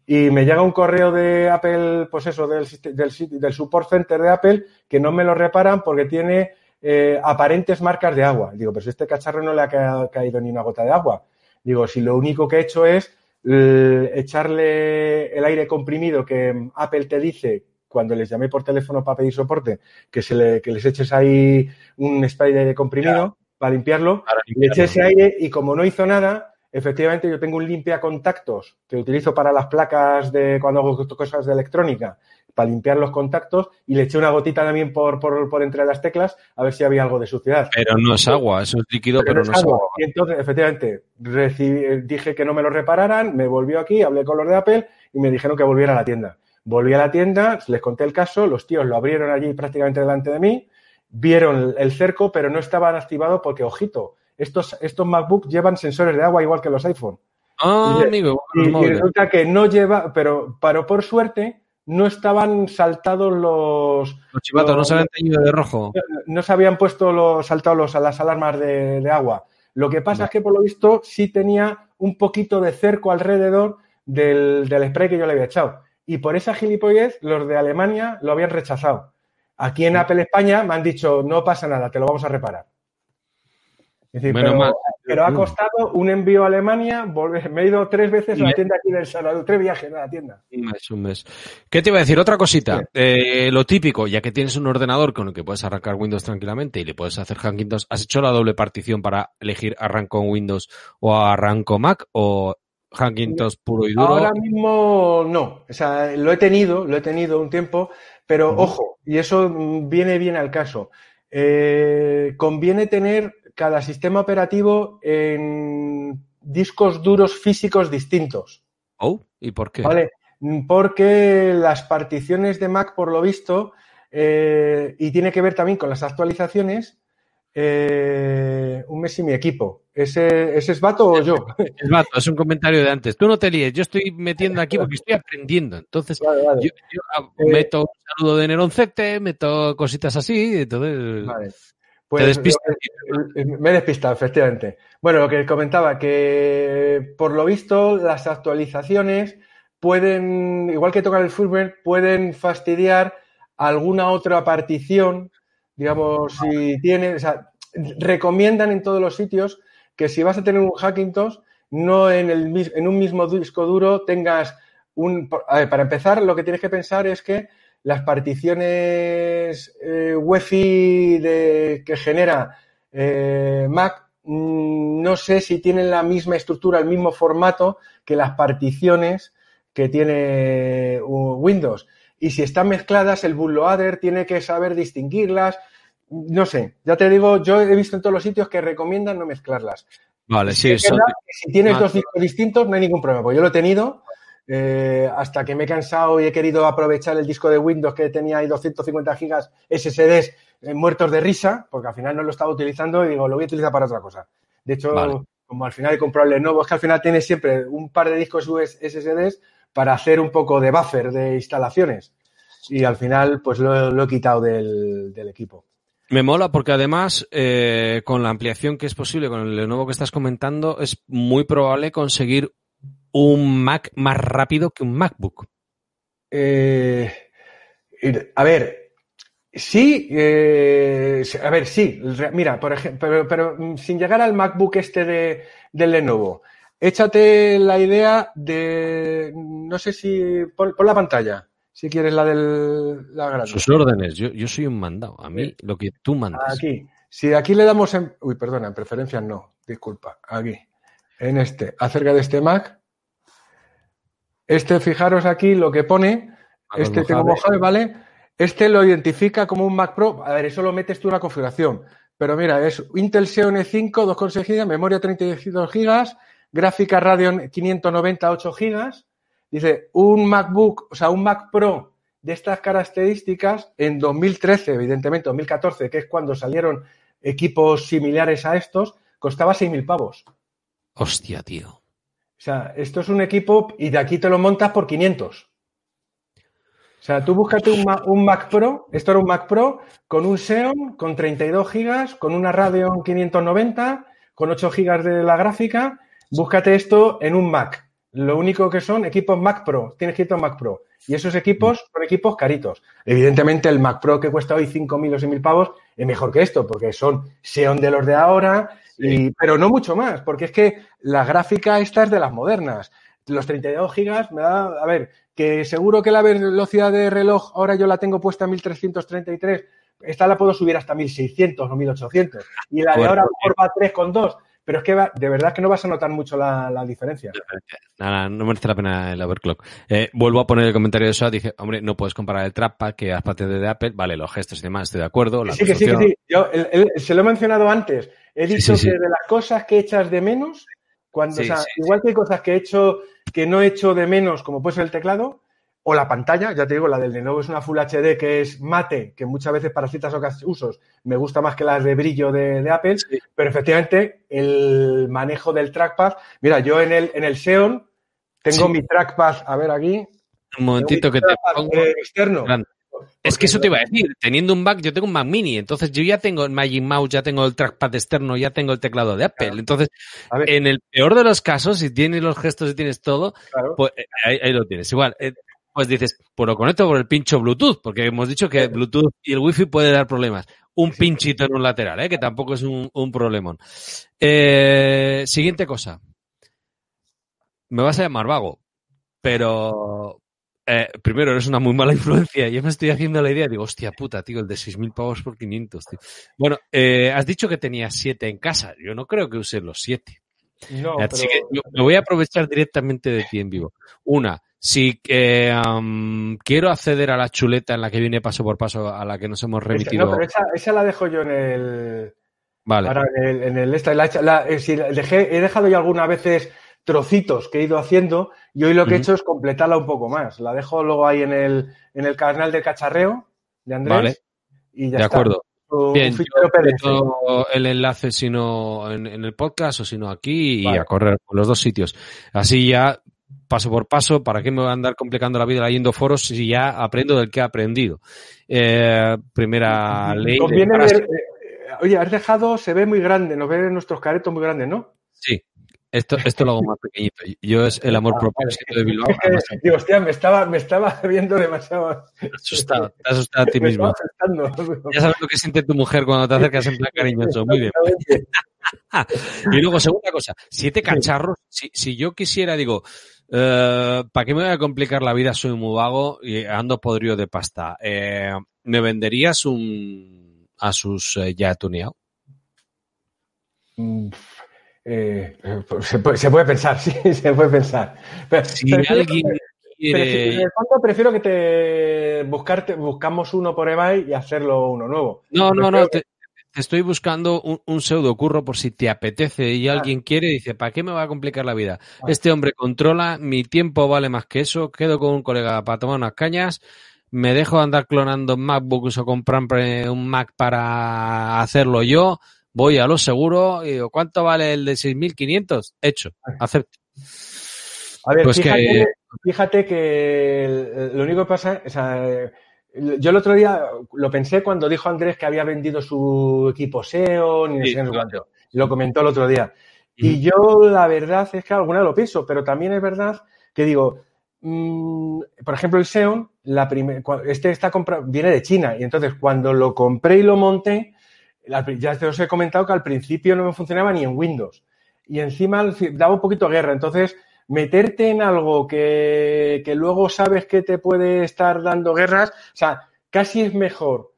Y me llega un correo de Apple, pues eso, del, del, del support center de Apple, que no me lo reparan porque tiene eh, aparentes marcas de agua. Digo, pero si este cacharro no le ha caído ni una gota de agua. Digo, si lo único que he hecho es echarle el aire comprimido que Apple te dice cuando les llamé por teléfono para pedir soporte, que, se le, que les eches ahí un spray de aire comprimido para limpiarlo, le eché ese aire y como no hizo nada, efectivamente yo tengo un limpia contactos que utilizo para las placas de cuando hago cosas de electrónica para limpiar los contactos y le eché una gotita también por, por, por entre las teclas a ver si había algo de suciedad. Pero no es agua, eso es líquido, pero, no, es agua. Y entonces, efectivamente, dije que no me lo repararan, me volvió aquí, hablé con los de Apple y me dijeron que volviera a la tienda. Volví a la tienda, les conté el caso, los tíos lo abrieron allí prácticamente delante de mí, vieron el cerco, pero no estaban activados porque, ojito, estos, estos MacBook llevan sensores de agua igual que los iPhone. Ah, amigo. Y, y, resulta que no lleva, pero, pero por suerte, no estaban saltados los. Los chivatos, no se habían teñido de rojo. No, se habían puesto los saltados a las alarmas de, agua. Lo que pasa es que, por lo visto, sí tenía un poquito de cerco alrededor del, del spray que yo le había echado. Y por esa gilipollez, los de Alemania lo habían rechazado. Aquí en Apple España me han dicho, no pasa nada, te lo vamos a reparar pero, ha costado un envío a Alemania, me he ido tres veces a la tienda aquí del Salvador, tres viajes a la tienda. Un mes, un mes. ¿Qué te iba a decir? Otra cosita. Eh, lo típico, ya que tienes un ordenador con el que puedes arrancar Windows tranquilamente y le puedes hacer Windows, ¿has hecho la doble partición para elegir arranco Windows o arranco Mac o Hackintosh puro y duro? Ahora mismo no. O sea, lo he tenido, lo he tenido un tiempo, pero ojo, y eso viene bien al caso. Eh, conviene tener cada sistema operativo en discos duros físicos distintos. Oh, ¿y por qué? Vale, porque las particiones de Mac, por lo visto, eh, y tiene que ver también con las actualizaciones, eh, un mes y mi equipo. ¿Ese, ¿Ese es Vato o yo? Es Vato, es un comentario de antes. Tú no te líes, yo estoy metiendo aquí porque estoy aprendiendo. Entonces, Vale, vale. yo, yo, ah, Eh, meto un saludo de Neroncete, meto cositas así, entonces Vale. Pues, despistas. eh, Me he despistado, efectivamente. Bueno, lo que comentaba, que por lo visto las actualizaciones pueden, igual que tocar el firmware, pueden fastidiar alguna otra partición, digamos, si tiene, o sea, recomiendan en todos los sitios que si vas a tener un Hackintosh, no en, el, en un mismo disco duro tengas un... A ver, para empezar, lo que tienes que pensar es que las particiones eh, UEFI de, que genera eh, Mac, mm, no sé si tienen la misma estructura, el mismo formato que las particiones que tiene Windows. Y si están mezcladas, el bootloader tiene que saber distinguirlas. No sé, ya te digo, yo he visto en todos los sitios que recomiendan no mezclarlas. Vale, sí, que si tienes Ah. dos discos distintos, no hay ningún problema. Pues yo lo he tenido eh, hasta que me he cansado y he querido aprovechar el disco de Windows que tenía ahí 250 gigas SSDs eh, muertos de risa, porque al final no lo estaba utilizando y digo, lo voy a utilizar para otra cosa. De hecho, Vale. como al final he comprado el Lenovo, es que al final tiene siempre un par de discos US SSDs para hacer un poco de buffer de instalaciones. Y al final, pues lo, lo he quitado del, del equipo. Me mola porque además, eh, con la ampliación que es posible con el Lenovo que estás comentando, es muy probable conseguir un Mac más rápido que un MacBook. Eh, a ver, sí, eh, a ver, sí. Mira, por ejemplo, pero, pero, mm, sin llegar al MacBook este de, del Lenovo, échate la idea de, no sé si, pon, pon la pantalla, si quieres la del, la grande. Sus órdenes, yo, yo soy un mandado. A mí, lo que tú mandas. Aquí, si aquí le damos en, uy, perdona, en preferencias no, disculpa, aquí, en este, acerca de este Mac, este, fijaros aquí lo que pone, A este tengo Mojave. ¿vale? Este lo identifica como un Mac Pro. A ver, eso lo metes tú en la configuración. Pero mira, es Intel Xeon E5, 2,6 GB, memoria 32 GB, gráfica Radeon 590, 8 GB. Dice, un MacBook, o sea, un Mac Pro de estas características en 2013, evidentemente, 2014, que es cuando salieron equipos similares a estos, costaba 6.000 pavos. Hostia, tío. O sea, esto es un equipo y de aquí te lo montas por 500. O sea, tú búscate un, Ma- un Mac Pro, esto era un Mac Pro con un Xeon, con 32 gigas, con una Radeon 590, con 8 gigas de la gráfica. Búscate esto en un Mac. Lo único que son equipos Mac Pro. Tienes que irte a un Mac Pro. Y esos equipos son equipos caritos. Evidentemente, el Mac Pro que cuesta hoy 5.000 o 6.000 pavos es mejor que esto, porque son Xeon de los de ahora, y, pero no mucho más, porque es que la gráfica esta es de las modernas. Los 32 gigas me da, a ver, que seguro que la velocidad de reloj ahora yo la tengo puesta en 1333, esta la puedo subir hasta 1600 o 1800 y la de ahora a lo mejor va a 3,2, pero es que va- de verdad que no vas a notar mucho la, la diferencia. Nada, no merece la pena el overclock. Eh, vuelvo a poner el comentario de eso. Dije, hombre, no puedes comparar el trackpad que las patentes de Apple. Vale, los gestos y demás, estoy de acuerdo. La Sí, que sí, que sí. Yo el- el- se lo he mencionado antes. He dicho sí, sí. que de las cosas que echas de menos, cuando, o sea, igual que hay cosas que he hecho que no he hecho de menos, como puede ser el teclado, o la pantalla, ya te digo, la del Lenovo es una Full HD que es mate, que muchas veces para ciertas usos me gusta más que las de brillo de, de Apple, Sí. pero efectivamente el manejo del trackpad, mira, yo en el, en el Xeon tengo Sí. mi trackpad, a ver aquí, Un momentito que te pongo. eh, externo. Grande. Es que eso te iba a decir. Teniendo un Mac, yo tengo un Mac Mini. Entonces yo ya tengo el Magic Mouse, ya tengo el trackpad externo, ya tengo el teclado de Apple. Claro. Entonces, en el peor de los casos, si tienes los gestos y tienes todo, claro. pues eh, ahí, ahí lo tienes. Igual, eh, pues dices, pues lo conecto por el pincho Bluetooth, porque hemos dicho que Bluetooth y el Wi-Fi puede dar problemas. Un pinchito en un lateral, ¿eh? que tampoco es un, un problemón. Eh, siguiente cosa. Me vas a llamar vago, pero eh, primero eres una muy mala influencia. Yo me estoy haciendo la idea, digo, hostia puta, tío, el de 6.000 pavos por 500, tío. Bueno, eh, has dicho que tenías 7 en casa. Yo no creo que uses los 7. No, Así pero- que yo me voy a aprovechar directamente de ti en vivo. Una, si eh, quiero acceder a la chuleta en la que viene paso por paso a la que nos hemos remitido. No, pero esa, esa la dejo yo en el. vale. Ahora en el, en el esta, la, la- eh, si dejé- he dejado yo algunas veces trocitos que he ido haciendo y hoy lo que he hecho es completarla un poco más. La dejo luego ahí en el, en el canal de cacharreo de Andrés. Vale. Y ya de acuerdo. Bien, yo el enlace sino en, en, el podcast o sino aquí y a correr por los dos sitios. Así ya paso por paso, ¿para qué me voy a andar complicando la vida leyendo foros si ya aprendo del que he aprendido? Eh, primera ley. Eh, oye, has dejado, se ve muy grande, nos ven nuestros caretos muy grandes, ¿no? Sí, esto, esto lo hago más pequeñito. Yo es el amor ah, propio de Bilbao. digo, hostia, me estaba, me estaba viendo demasiado. Asustado, te has asustado a ti mismo. Ya sabes lo que siente tu mujer cuando te acercas en plan cariñoso. Muy bien. y luego, segunda cosa, siete cacharros. Si, si yo quisiera, digo, eh, ¿para qué me voy a complicar la vida? Soy muy vago y ando podrido de pasta. Eh, ¿Me venderías un Asus eh, ya tuneado? Mm, eh, se, puede, se, puede, pensar, sí, se puede pensar. Pero, si alguien quiere... en el fondo prefiero que te buscarte, buscamos uno por eBay y hacerlo uno nuevo. No, no, no. Te, estoy buscando un, un, pseudo curro por si te apetece y alguien quiere dice, ¿para qué me va a complicar la vida? Este hombre controla, mi tiempo vale más que eso, quedo con un colega para tomar unas cañas, me dejo andar clonando MacBooks o comprar un Mac para hacerlo yo, voy a lo seguro y digo, ¿cuánto vale el de 6.500? Hecho, acepto. A ver, pues fíjate, que... fíjate que lo único que pasa, o sea, yo el otro día lo pensé cuando dijo Andrés que había vendido su equipo SEO, ni sí, cuánto. Lo comentó el otro día. Y yo la verdad es que alguna vez lo pienso, pero también es verdad que digo, mmm, por ejemplo, el SEO, la este está comprado, viene de China. Y entonces cuando lo compré y lo monté, ya te os he comentado que al principio no me funcionaba ni en Windows. Y encima daba un poquito de guerra. Entonces, meterte en algo que, que luego sabes que te puede estar dando guerras, o sea, casi es mejor.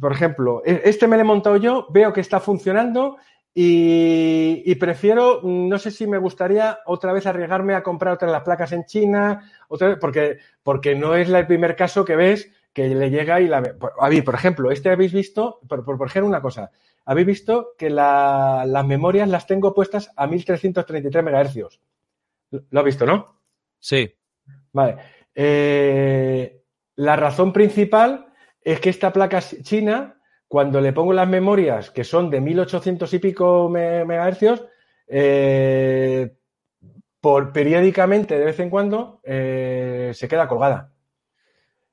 Por ejemplo, e, este me lo he montado yo, veo que está funcionando y, prefiero, no sé si me gustaría otra vez arriesgarme a comprar otras las placas en China, otra vez, porque, porque no es el primer caso que ves que le llega y la... A mí, por ejemplo, este habéis visto, por, por, ejemplo, una cosa, habéis visto que la, las memorias las tengo puestas a 1333 MHz. Lo has visto, ¿no? Sí. Vale. Eh, la razón principal es que esta placa china, cuando le pongo las memorias, que son de 1800 y pico megahercios, eh, por periódicamente, de vez en cuando, eh, se queda colgada.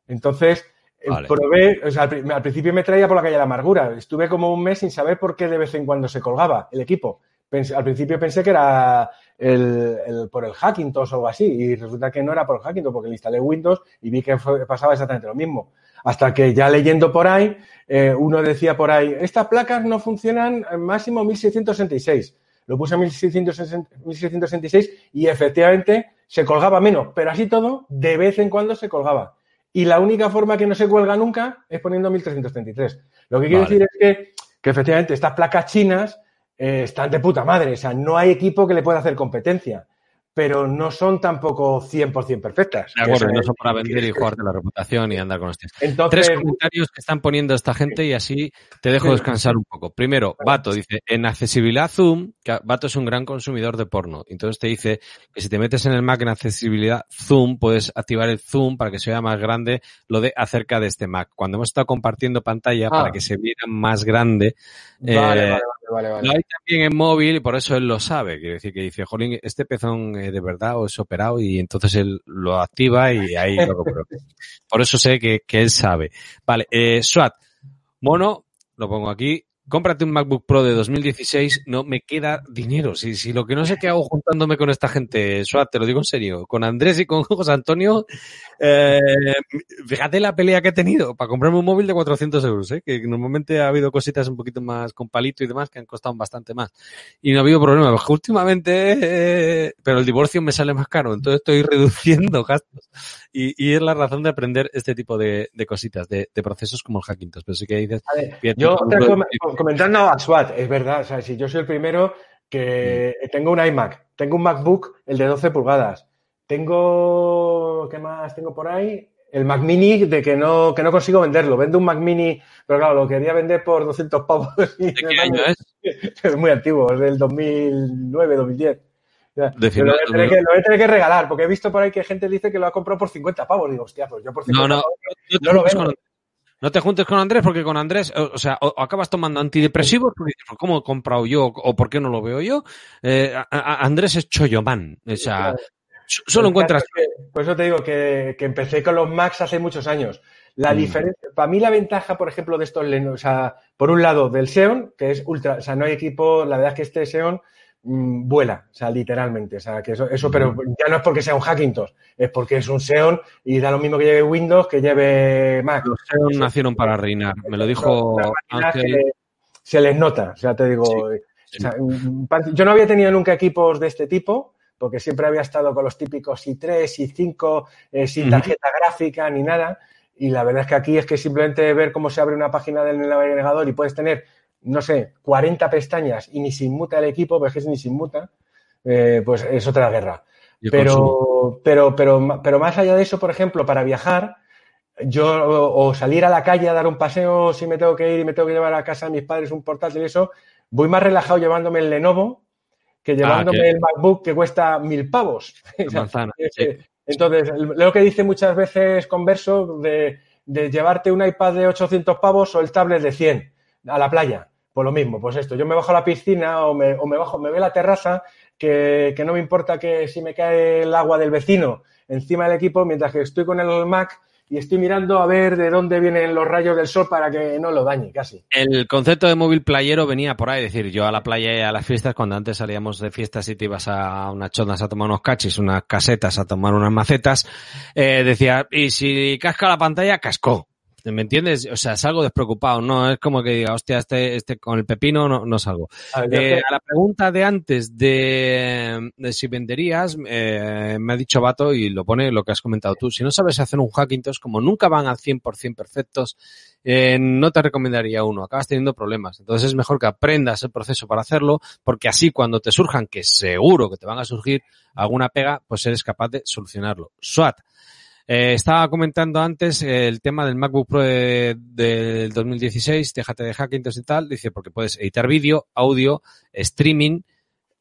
Entonces, vale. probé, o sea, al, al, principio me traía por la calle de la amargura. Estuve como un mes sin saber por qué de vez en cuando se colgaba el equipo. Pensé, al principio pensé que era el, el, por el Hackintosh o algo así, y resulta que no era por el Hackintosh, porque le instalé Windows y vi que fue, pasaba exactamente lo mismo. Hasta que ya leyendo por ahí, eh, uno decía por ahí, estas placas no funcionan máximo 1666. Lo puse a 1666 y efectivamente se colgaba menos, pero así todo, de vez en cuando se colgaba. Y la única forma que no se cuelga nunca es poniendo 1333. Lo que quiero decir es que, que efectivamente estas placas chinas eh, están de puta madre. O sea, no hay equipo que le pueda hacer competencia pero no son tampoco 100% perfectas. De acuerdo, no son para vender y jugarte la reputación y andar con los Entonces, Tres comentarios que están poniendo esta gente y así te dejo descansar un poco. Primero, Vato dice, en accesibilidad Zoom, que Vato es un gran consumidor de porno, entonces te dice que si te metes en el Mac en accesibilidad Zoom, puedes activar el Zoom para que se vea más grande lo de acerca de este Mac. Cuando hemos estado compartiendo pantalla ah. para que se viera más grande, vale, eh, vale, vale, vale, Lo hay también en móvil y por eso él lo sabe. Quiere decir que dice, jolín, este pezón de verdad o es operado y entonces él lo activa y ahí lo compro. Por eso sé que, que él sabe. Vale, eh, SWAT. Mono, lo pongo aquí cómprate un MacBook Pro de 2016, no me queda dinero. Si, si lo que no sé qué hago juntándome con esta gente, Suat, te lo digo en serio, con Andrés y con José Antonio, eh, fíjate la pelea que he tenido para comprarme un móvil de 400 euros, ¿eh? que normalmente ha habido cositas un poquito más con palito y demás que han costado bastante más. Y no ha habido problema, porque últimamente, eh, pero el divorcio me sale más caro, entonces estoy reduciendo gastos. Y, y es la razón de aprender este tipo de, de cositas, de, de, procesos como el Hackintosh. Pero sí que dices... Ver, yo, comentando a SWAT, es verdad, o sea, si yo soy el primero que mm. tengo un iMac, tengo un MacBook, el de 12 pulgadas, tengo, ¿qué más tengo por ahí? El Mac Mini de que no, que no consigo venderlo. Vendo un Mac Mini, pero claro, lo quería vender por 200 pavos. ¿De qué año es? Es muy antiguo, es del 2009, 2010. lo, voy a tener que, lo voy a tener que regalar, porque he visto por ahí que gente dice que lo ha comprado por 50 pavos. Digo, hostia, pues yo por 50 no, no, pavos no, no lo vendo. No te juntes con Andrés porque con Andrés, o, o sea, o, o acabas tomando antidepresivos porque dices, "¿Pues ¿cómo he comprado yo o por qué no lo veo yo? Eh, a- a- Andrés es choyomán, o sea, so- solo encuentras... que- por eso te digo que, que empecé con los Macs hace muchos años. La Mm. diferencia, para mí la ventaja, por ejemplo, de estos Lenovo, o sea, por un lado del Xeon, que es ultra, o sea, no hay equipo, la verdad es que este Xeon mm, vuela, o sea, literalmente, o sea, que eso, eso, pero ya no es porque sea un Hackintosh, es porque es un Xeon y da lo mismo que lleve Windows que lleve Mac. Los Xeon Eso- nacieron para reinar, me lo dijo Ángel. se les nota, o sea, te digo, Sí, o sea, parece- yo no había tenido nunca equipos de este tipo, porque siempre había estado con los típicos i3, i5, eh, sin tarjeta gráfica ni nada, y la verdad es que aquí es que simplemente ver cómo se abre una página del navegador y puedes tener, no sé, 40 pestañas y ni se inmuta el equipo, pero es ni se inmuta, eh, pues es otra guerra. Pero, pero, pero, pero más allá de eso, por ejemplo, para viajar, yo o, salir a la calle a dar un paseo si me tengo que ir y me tengo que llevar a casa a mis padres un portátil y eso, voy más relajado llevándome el Lenovo que llevándome Ah, que- el MacBook que cuesta mil pavos. Manzana, sí. Entonces, lo que dice muchas veces Converso de, de llevarte un iPad de 800 pavos o el tablet de 100 a la playa. Pues lo mismo, pues esto, yo me bajo a la piscina o me, o me bajo, me a la terraza, que, que no me importa que si me cae el agua del vecino encima del equipo, mientras que estoy con el Mac y estoy mirando a ver de dónde vienen los rayos del sol para que no lo dañe casi. El concepto de móvil playero venía por ahí, es decir, yo a la playa y a las fiestas, cuando antes salíamos de fiestas y te ibas a unas chonas a tomar unos cachis, unas casetas, a tomar unas macetas, eh, decía, y si casca la pantalla, cascó. ¿Me entiendes? O sea, salgo despreocupado, no es como que diga, hostia, este, este con el pepino no, no salgo. A ver, Eh, a la pregunta de antes de, de si venderías, eh, me ha dicho Vato y lo pone lo que has comentado tú. Si no sabes hacer un Hackintosh, como nunca van al 100% perfectos, eh, no te recomendaría uno. Acabas teniendo problemas. Entonces es mejor que aprendas el proceso para hacerlo, porque así cuando te surjan, que seguro que te van a surgir alguna pega, pues eres capaz de solucionarlo. SWAT. Eh, estaba comentando antes eh, el tema del MacBook Pro de- del 2016, déjate de Hackintosh y tal, dice porque puedes editar vídeo, audio, streaming,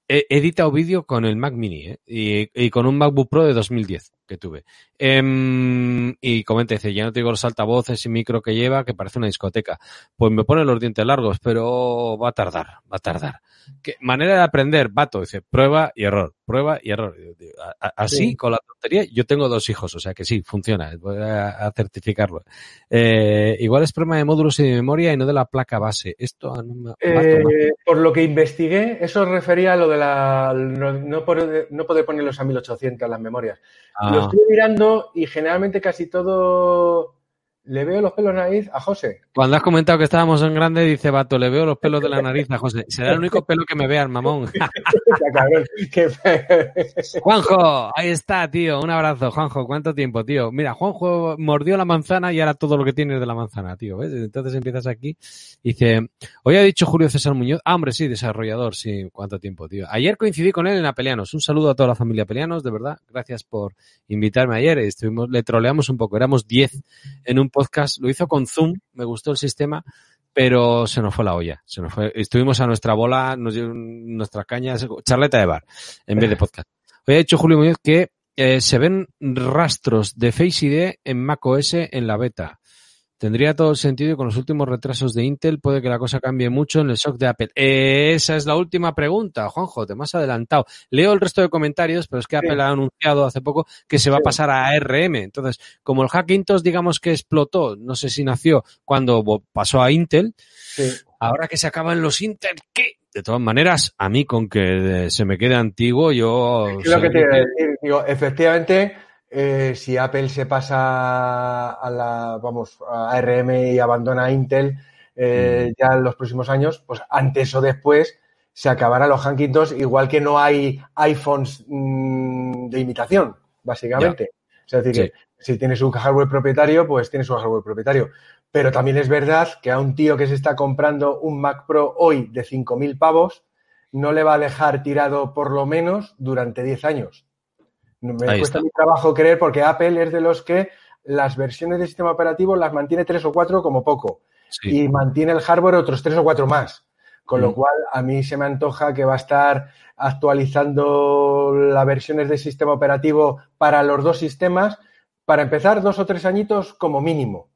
he editado vídeo con el Mac Mini ¿eh? y, y con un MacBook Pro de 2010 que tuve. Em, y comenta, dice, ya no te digo los altavoces y micro que lleva, que parece una discoteca. Pues me pone los dientes largos, pero va a tardar, va a tardar. ¿Qué manera de aprender, vato, dice, prueba y error, prueba y error. Así, Sí. con la tontería, yo tengo dos hijos, o sea que sí, funciona, voy a, a certificarlo. Eh, igual es problema de módulos y de memoria y no de la placa base. Esto no me... Eh, vato, por lo que investigué, eso refería a lo de la no, no poder, no poder ponerlos a 1800 las memorias. Ah. Lo estoy mirando y generalmente casi todo le veo los pelos en la nariz a José. Cuando has comentado que estábamos en grande, dice Vato, le veo los pelos de la nariz a José. Será el único pelo que me mamón. Ya, cabrón, que- Juanjo, ahí está, tío. Un abrazo, Juanjo. ¿Cuánto tiempo, tío? Mira, Juanjo mordió la manzana y ahora todo lo que tienes de la manzana, tío. ¿ves? Entonces empiezas aquí. Dice, hoy ha dicho Julio César Muñoz. Ah, hombre, sí, desarrollador, sí. ¿Cuánto tiempo, tío? Ayer coincidí con él en Apelianos. Un saludo a toda la familia Apelianos, de verdad. Gracias por invitarme ayer. Estuvimos, le troleamos un poco. Éramos 10 en un podcast. Lo hizo con Zoom. Me gustó el sistema. Pero se nos fue la olla. Se nos fue. Estuvimos a nuestra bola, nos nuestras cañas, charleta de bar, en vez de podcast. Hoy ha dicho Julio Muñoz que eh, se ven rastros de Face ID en macOS en la beta. Tendría todo el sentido y con los últimos retrasos de Intel puede que la cosa cambie mucho en el SOC de Apple. Eh, esa es la última pregunta, Juanjo, te me has adelantado. Leo el resto de comentarios, pero es que Apple ha anunciado hace poco que se va a pasar a ARM. Entonces, como el Hackintosh, digamos que explotó, no sé si nació cuando pasó a Intel, sí. ahora que se acaban los Intel, ¿qué? De todas maneras, a mí con que eh, se me quede antiguo, yo... Es lo que te iba a decir. Digo, efectivamente, eh, si Apple se pasa a la, vamos, a ARM y abandona Intel eh, ya en los próximos años, pues antes o después se acabarán los Hackintosh, igual que no hay iPhones mm, de imitación, básicamente. O sea, es decir, Sí. que si tienes un hardware propietario, pues tienes un hardware propietario. Pero también es verdad que a un tío que se está comprando un Mac Pro hoy de 5.000 pavos, no le va a dejar tirado por lo menos durante 10 años. Me Ahí cuesta está. mi trabajo creer porque Apple es de los que las versiones de sistema operativo las mantiene tres o cuatro como poco Sí. y mantiene el hardware otros tres o cuatro más. Con lo Mm. cual, a mí se me antoja que va a estar actualizando las versiones del sistema operativo para los dos sistemas, para empezar dos o tres añitos como mínimo.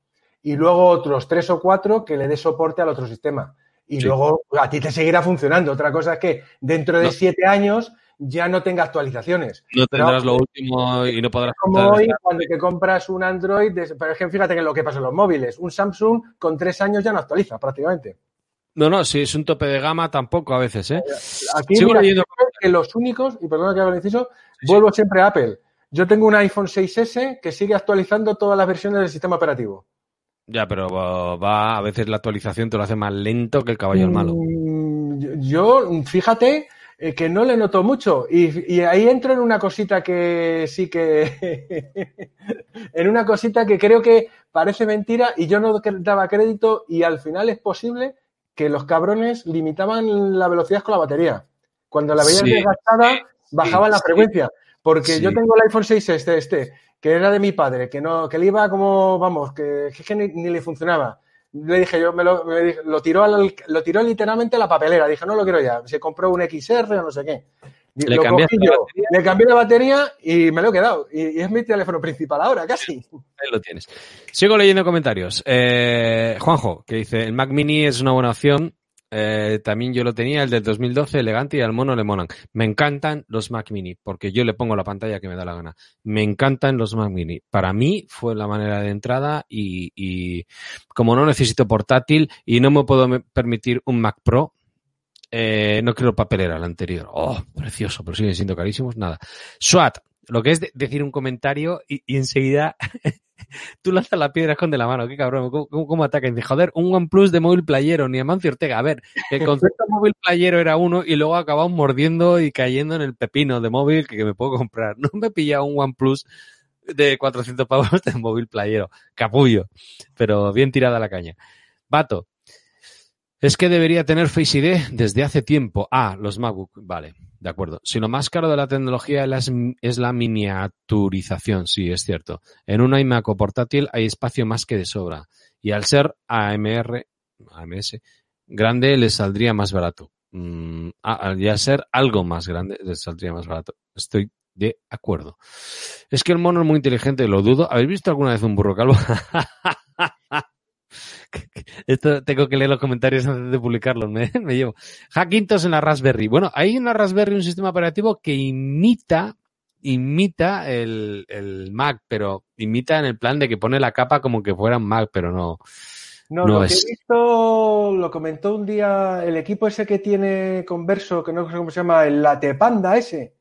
Y luego otros tres o cuatro que le dé soporte al otro sistema. Y Sí. luego a ti te seguirá funcionando. Otra cosa es que dentro de No. siete años ya no tenga actualizaciones. No tendrás No. lo último y no podrás Como hoy, cuando te compras un Android, de- por ejemplo, fíjate que lo que pasa en los móviles, un Samsung con tres años ya no actualiza prácticamente. No, no, si es un tope de gama tampoco a veces, ¿eh? Aquí Sigo mira, leyendo- creo que los únicos, y perdona que haga el inciso, Sí, sí. vuelvo siempre a Apple. Yo tengo un iPhone 6S que sigue actualizando todas las versiones del sistema operativo. Ya, pero va, va- a veces la actualización te lo hace más lento que el caballo al malo. Mm, yo- Yo, fíjate eh, que no le noto mucho. Y, y ahí entro en una cosita que sí que. en una cosita que creo que parece mentira y yo no daba crédito, y al final es posible que los cabrones limitaban la velocidad con la batería. Cuando la veías Sí, desgastada, bajaban la sí. frecuencia. Porque yo tengo el iPhone 6 este, este, que era de mi padre, que no, que le iba como, vamos, que, que ni, ni le funcionaba. Le dije yo, me lo, me dije- lo tiró al- lo tiró literalmente a la papelera. Dije, no lo quiero ya. Se compró un XR o no sé qué. Le lo la yo, le cambié la batería y me lo he quedado. Y, y es mi teléfono principal ahora, casi. Ahí lo tienes. Sigo leyendo comentarios. Eh, Juanjo, que dice, el Mac Mini es una buena opción. Eh, también yo lo tenía, el del 2012, elegante y al mono le monan. Me encantan los Mac Mini, porque yo le pongo la pantalla que me da la gana. Me encantan los Mac Mini. Para mí fue la manera de entrada y, y como no necesito portátil y no me puedo permitir un Mac Pro, eh, no quiero papelera, el anterior. Oh, precioso, pero siguen siendo carísimos. Nada. SWAT, lo que es de- decir un comentario y, y enseguida tú lanzas la piedra, esconde la mano. Qué cabrón, ¿cómo, cómo, cómo ataca? Y dice, joder, un OnePlus de móvil playero, ni Amancio Ortega. A ver, el concepto de móvil playero era uno y luego acabamos mordiendo y cayendo en el pepino de móvil que, que me puedo comprar. No me he pillado un OnePlus de 400 pavos de móvil playero. Capullo. Pero bien tirada la caña. Vato. Es que debería tener Face ID desde hace tiempo. Ah, los MacBook. Vale, de acuerdo. Si lo más caro de la tecnología es la, miniaturización, sí, es cierto. En un iMac o portátil hay espacio más que de sobra. Y al ser AMR, AMS, grande les saldría más barato. Mm, ah, y al ser algo más grande les saldría más barato. Estoy de acuerdo. Es que el mono es muy inteligente, lo dudo. ¿Habéis visto alguna vez un burro calvo? Esto tengo que leer los comentarios antes de publicarlos, me, me llevo. Hackintosh en la Raspberry. Bueno, hay en la Raspberry un sistema operativo que imita, imita el, el Mac, pero imita en el plan de que pone la capa como que fuera un Mac, pero no. No, No lo es. que he visto, lo comentó un día el equipo ese que tiene Converso, que no sé cómo se llama, el Latepanda ese,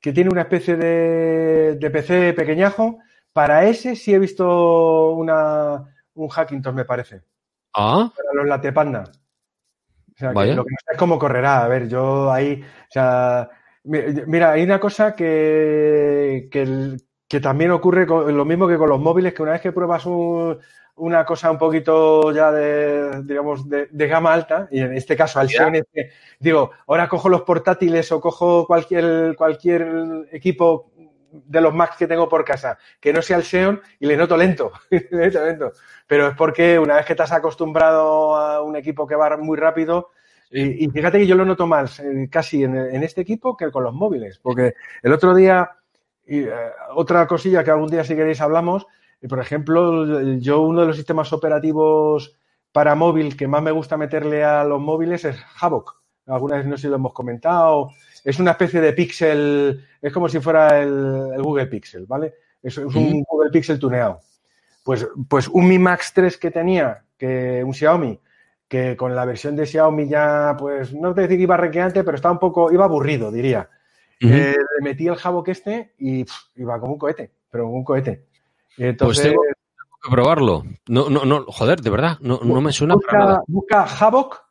que tiene una especie de, de PC pequeñajo. Para ese sí he visto una, un Hackintosh, me parece. Ah, Para los Latepanda. O sea, que lo que no sé es cómo correrá. A ver, yo ahí, o sea, mi- mira, hay una cosa que, que, el- que también ocurre con, lo mismo que con los móviles, que una vez que pruebas un- una cosa un poquito ya de, digamos, de, de gama alta, y en este caso al este, digo, ahora cojo los portátiles o cojo cualquier, cualquier equipo de los Macs que tengo por casa, que no sea el Xeon, y le noto lento, lento. Pero es porque una vez que has acostumbrado a un equipo que va muy rápido, y, y fíjate que yo lo noto más eh, casi en, en este equipo que con los móviles, porque el otro día, y, eh, otra cosilla que algún día si queréis hablamos, y, por ejemplo, yo uno de los sistemas operativos para móvil que más me gusta meterle a los móviles es Havoc. Alguna vez no sé si lo hemos comentado. Es una especie de pixel, es como si fuera el, el Google Pixel, ¿vale? Es, es un. Google Pixel tuneado. Pues, pues un Mi Max 3 que tenía, que un Xiaomi, que con la versión de Xiaomi ya, pues no te decir que iba requeante, pero estaba un poco, iba aburrido, diría. Eh, le metí el Havoc este y pff, iba como un cohete, pero como un cohete. Entonces, tengo- Tengo que probarlo. No, no, no, joder, de verdad, no, no me suena para nada. busca Havoc,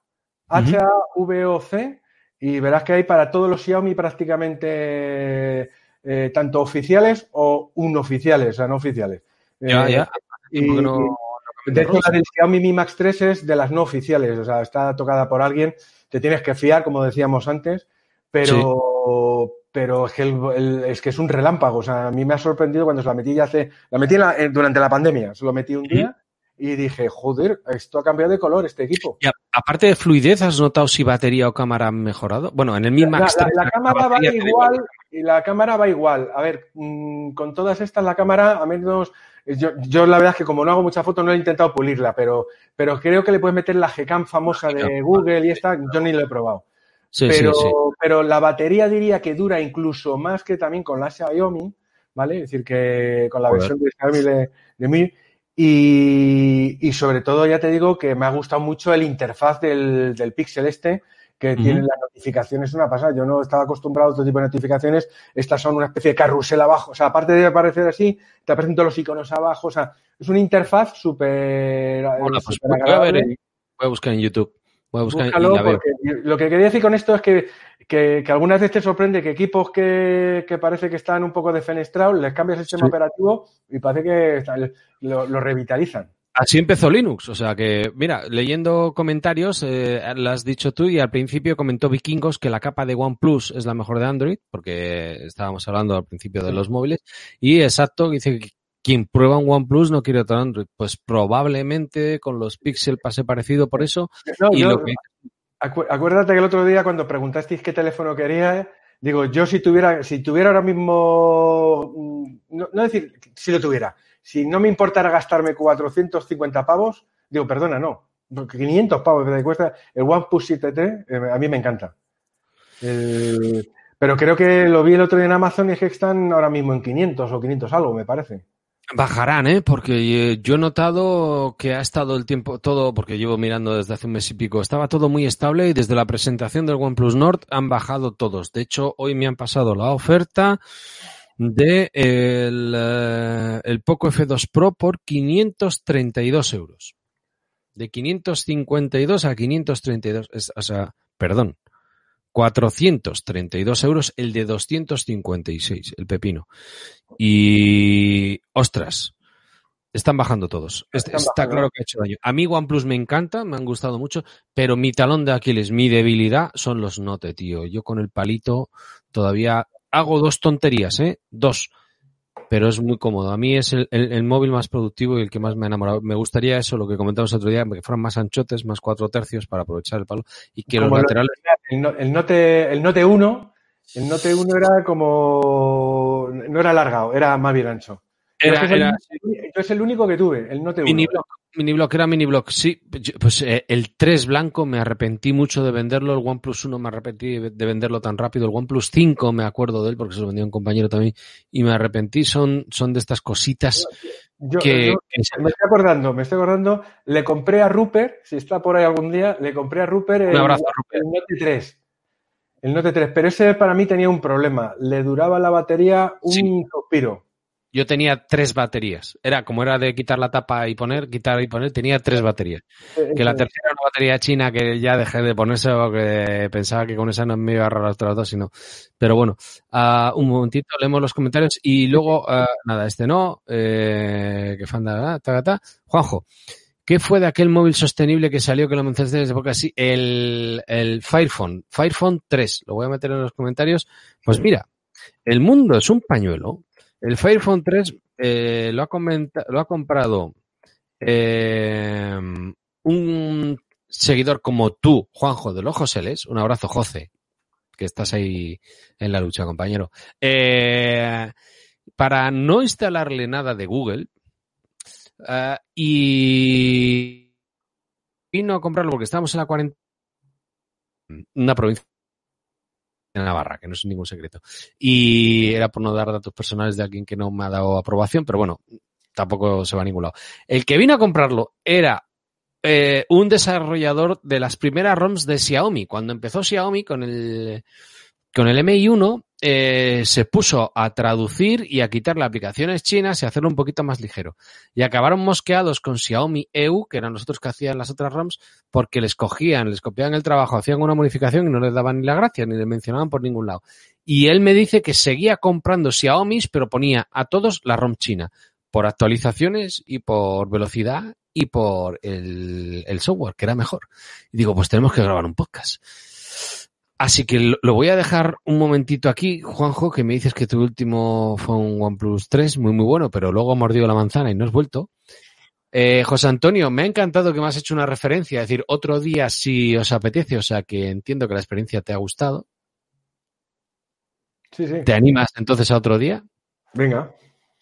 H-A-V-O-C, y verás que hay para todos los Xiaomi prácticamente eh, tanto oficiales o unoficiales, o sea, no oficiales. Ya, Eh, ya. y- ¿Por qué no- y- no de hecho, la del Xiaomi Mi Max 3 es de las no oficiales, o sea, está tocada por alguien, te tienes que fiar, como decíamos antes, pero, pero es, que el- el- es que es un relámpago, o sea, a mí me ha sorprendido cuando se la metí ya hace, la metí en la- eh, durante la pandemia, se lo metí un día y dije, joder, esto ha cambiado de color este equipo. Y aparte de fluidez, ¿has notado si batería o cámara han mejorado? Bueno, en el mismo La, la, cámara va igual y la cámara va igual. A ver, mmm, con todas estas la cámara, a menos yo, yo, la verdad es que como no hago mucha foto no he intentado pulirla, pero, pero creo que le puedes meter la Gcam famosa de Google y esta, yo ni lo he probado. Sí, pero, sí, sí. pero la batería diría que dura incluso más que también con la Xiaomi, ¿vale? Es decir, que con la Joder. versión de Xiaomi de, de. Y, y, sobre todo, ya te digo que me ha gustado mucho el interfaz del, del Pixel este, que uh -huh. tiene las notificaciones una pasada. Yo no estaba acostumbrado a otro tipo de notificaciones. Estas son una especie de carrusel abajo. O sea, aparte de aparecer así, te aparecen todos los iconos abajo. O sea, es una interfaz súper. Bueno, pues voy, a ver, voy a buscar en YouTube. Voy a buscar Búscalo, y la veo. Lo que quería decir con esto es que, que, que, algunas veces te sorprende que equipos que, que, parece que están un poco defenestrados, les cambias el sistema sí. operativo y parece que lo, lo revitalizan. Así empezó Linux, o sea que, mira, leyendo comentarios, eh, lo has dicho tú y al principio comentó Vikingos que la capa de OnePlus es la mejor de Android, porque estábamos hablando al principio de los móviles, y exacto, dice que quien prueba un OnePlus no quiere otro Android. Pues probablemente con los Pixel pase parecido por eso. No, y yo, lo que... acu acuérdate que el otro día cuando preguntasteis qué teléfono quería, digo, yo si tuviera, si tuviera ahora mismo, no, no decir si lo tuviera, si no me importara gastarme 450 pavos, digo, perdona, no, porque 500 pavos que te cuesta el OnePlus 7T, eh, a mí me encanta. Pero creo que lo vi el otro día en Amazon y es que están ahora mismo en 500 o 500 algo, me parece. Bajarán, ¿eh? Porque yo he notado que ha estado el tiempo todo, porque llevo mirando desde hace un mes y pico, estaba todo muy estable y desde la presentación del OnePlus Nord han bajado todos. De hecho, hoy me han pasado la oferta de el, el Poco F2 Pro por 532 euros. De 552 a 532, es, o sea, perdón, 432 euros el de 256, el pepino. Y, ostras, están bajando todos. Están Está bajando. claro que ha hecho daño. A mí OnePlus me encanta, me han gustado mucho, pero mi talón de Aquiles, mi debilidad son los Note, tío. Yo con el palito todavía hago dos tonterías, ¿eh? Dos. Pero es muy cómodo. A mí es el, el, el, móvil más productivo y el que más me ha enamorado. Me gustaría eso, lo que comentamos otro día, que fueran más anchotes, más cuatro tercios para aprovechar el palo y que Como los laterales. El, el, Note, el Note 1, el Note 1 era como. No era alargado, era más bien ancho. Era, es era, el, es el único que tuve, el Note 1. Mini block, mini block era mini block, sí. Pues eh, el 3 blanco me arrepentí mucho de venderlo, el OnePlus 1 me arrepentí de venderlo tan rápido, el OnePlus 5 me acuerdo de él porque se lo vendió un compañero también y me arrepentí, son, son de estas cositas yo, que, yo, que... Me estoy acordando, me estoy acordando, le compré a Rupert, si está por ahí algún día, le compré a Rupert el, un abrazo, Rupert. el Note 3. El Note 3, pero ese para mí tenía un problema, le duraba la batería un Sí. suspiro. Yo tenía tres baterías. Era como era de quitar la tapa y poner, quitar y poner, tenía tres baterías. Que la tercera era una batería china que ya dejé de ponerse porque pensaba que con esa no me iba a agarrar las otras dos, sino. Pero bueno, uh, un momentito, leemos los comentarios y luego, uh, nada, este no, eh, que fanda, ta, ta, ta. Juanjo, ¿qué fue de aquel móvil sostenible que salió que lo mencionaste desde época así? El, el Firephone, Firephone 3, lo voy a meter en los comentarios. Pues mira, el mundo es un pañuelo el Firephone 3 eh, lo, ha lo, ha comprado eh, un seguidor como tú, Juanjo de los Joseles. Un abrazo, José, que estás ahí en la lucha, compañero. Eh, para no instalarle nada de Google uh, y vino a comprarlo porque estábamos en la cuarentena. Una provincia en Navarra, que no es ningún secreto. Y era por no dar datos personales de alguien que no me ha dado aprobación, pero bueno, tampoco se va a ningún lado. El que vino a comprarlo era eh, un desarrollador de las primeras ROMs de Xiaomi. Cuando empezó Xiaomi con el, con el MI1, eh, se puso a traducir y a quitar las aplicaciones chinas y hacerlo un poquito más ligero. Y acabaron mosqueados con Xiaomi EU, que eran los otros que hacían las otras ROMs, porque les cogían, les copiaban el trabajo, hacían una modificación y no les daban ni la gracia, ni le mencionaban por ningún lado. Y él me dice que seguía comprando Xiaomi, pero ponía a todos la ROM china, por actualizaciones y por velocidad y por el, el software, que era mejor. Y digo, pues tenemos que grabar un podcast. Así que lo voy a dejar un momentito aquí, Juanjo, que me dices que tu último fue un OnePlus 3, muy muy bueno, pero luego ha mordido la manzana y no has vuelto. Eh, José Antonio, me ha encantado que me has hecho una referencia, es decir, otro día si os apetece, o sea que entiendo que la experiencia te ha gustado. Sí, sí. ¿Te animas entonces a otro día? Venga.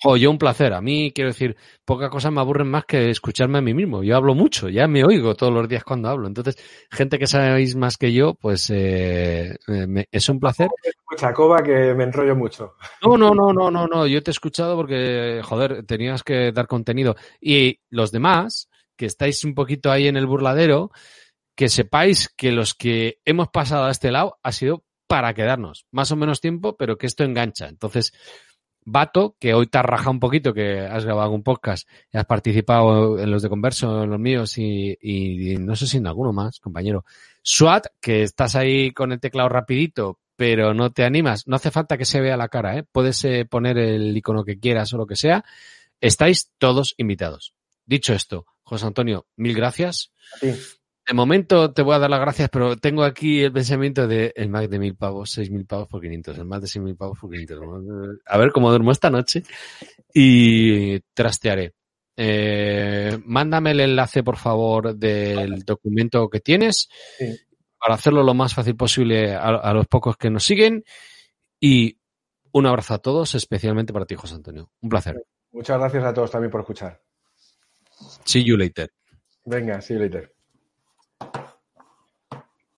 Jo, yo un placer. A mí, quiero decir, pocas cosas me aburren más que escucharme a mí mismo. Yo hablo mucho, ya me oigo todos los días cuando hablo. Entonces, gente que sabéis más que yo, pues eh, me- es un placer. Chacoba, que me enrollo mucho. No, no, no, no, no, no. Yo te he escuchado porque, joder, tenías que dar contenido. Y los demás, que estáis un poquito ahí en el burladero, que sepáis que los que hemos pasado a este lado ha sido para quedarnos. Más o menos tiempo, pero que esto engancha. Entonces, Vato, que hoy te has rajado un poquito, que has grabado un podcast y has participado en los de Converso, en los míos y, y- no sé si en alguno más, compañero. SWAT, que estás ahí con el teclado rapidito, pero no te animas. No hace falta que se vea la cara, ¿eh? Puedes eh, poner el icono que quieras o lo que sea. Estáis todos invitados. Dicho esto, José Antonio, mil gracias. De momento te voy a dar las gracias, pero tengo aquí el pensamiento de el Mac de mil pavos, seis mil pavos por 500, el Mac de seis mil pavos por 500. A ver cómo duermo esta noche y trastearé. Eh, mándame el enlace, por favor, del documento que tienes Sí. para hacerlo lo más fácil posible a, a los pocos que nos siguen. Y un abrazo a todos, especialmente para ti, José Antonio. Un placer. Muchas gracias a todos también por escuchar. See you later. Venga, see you later.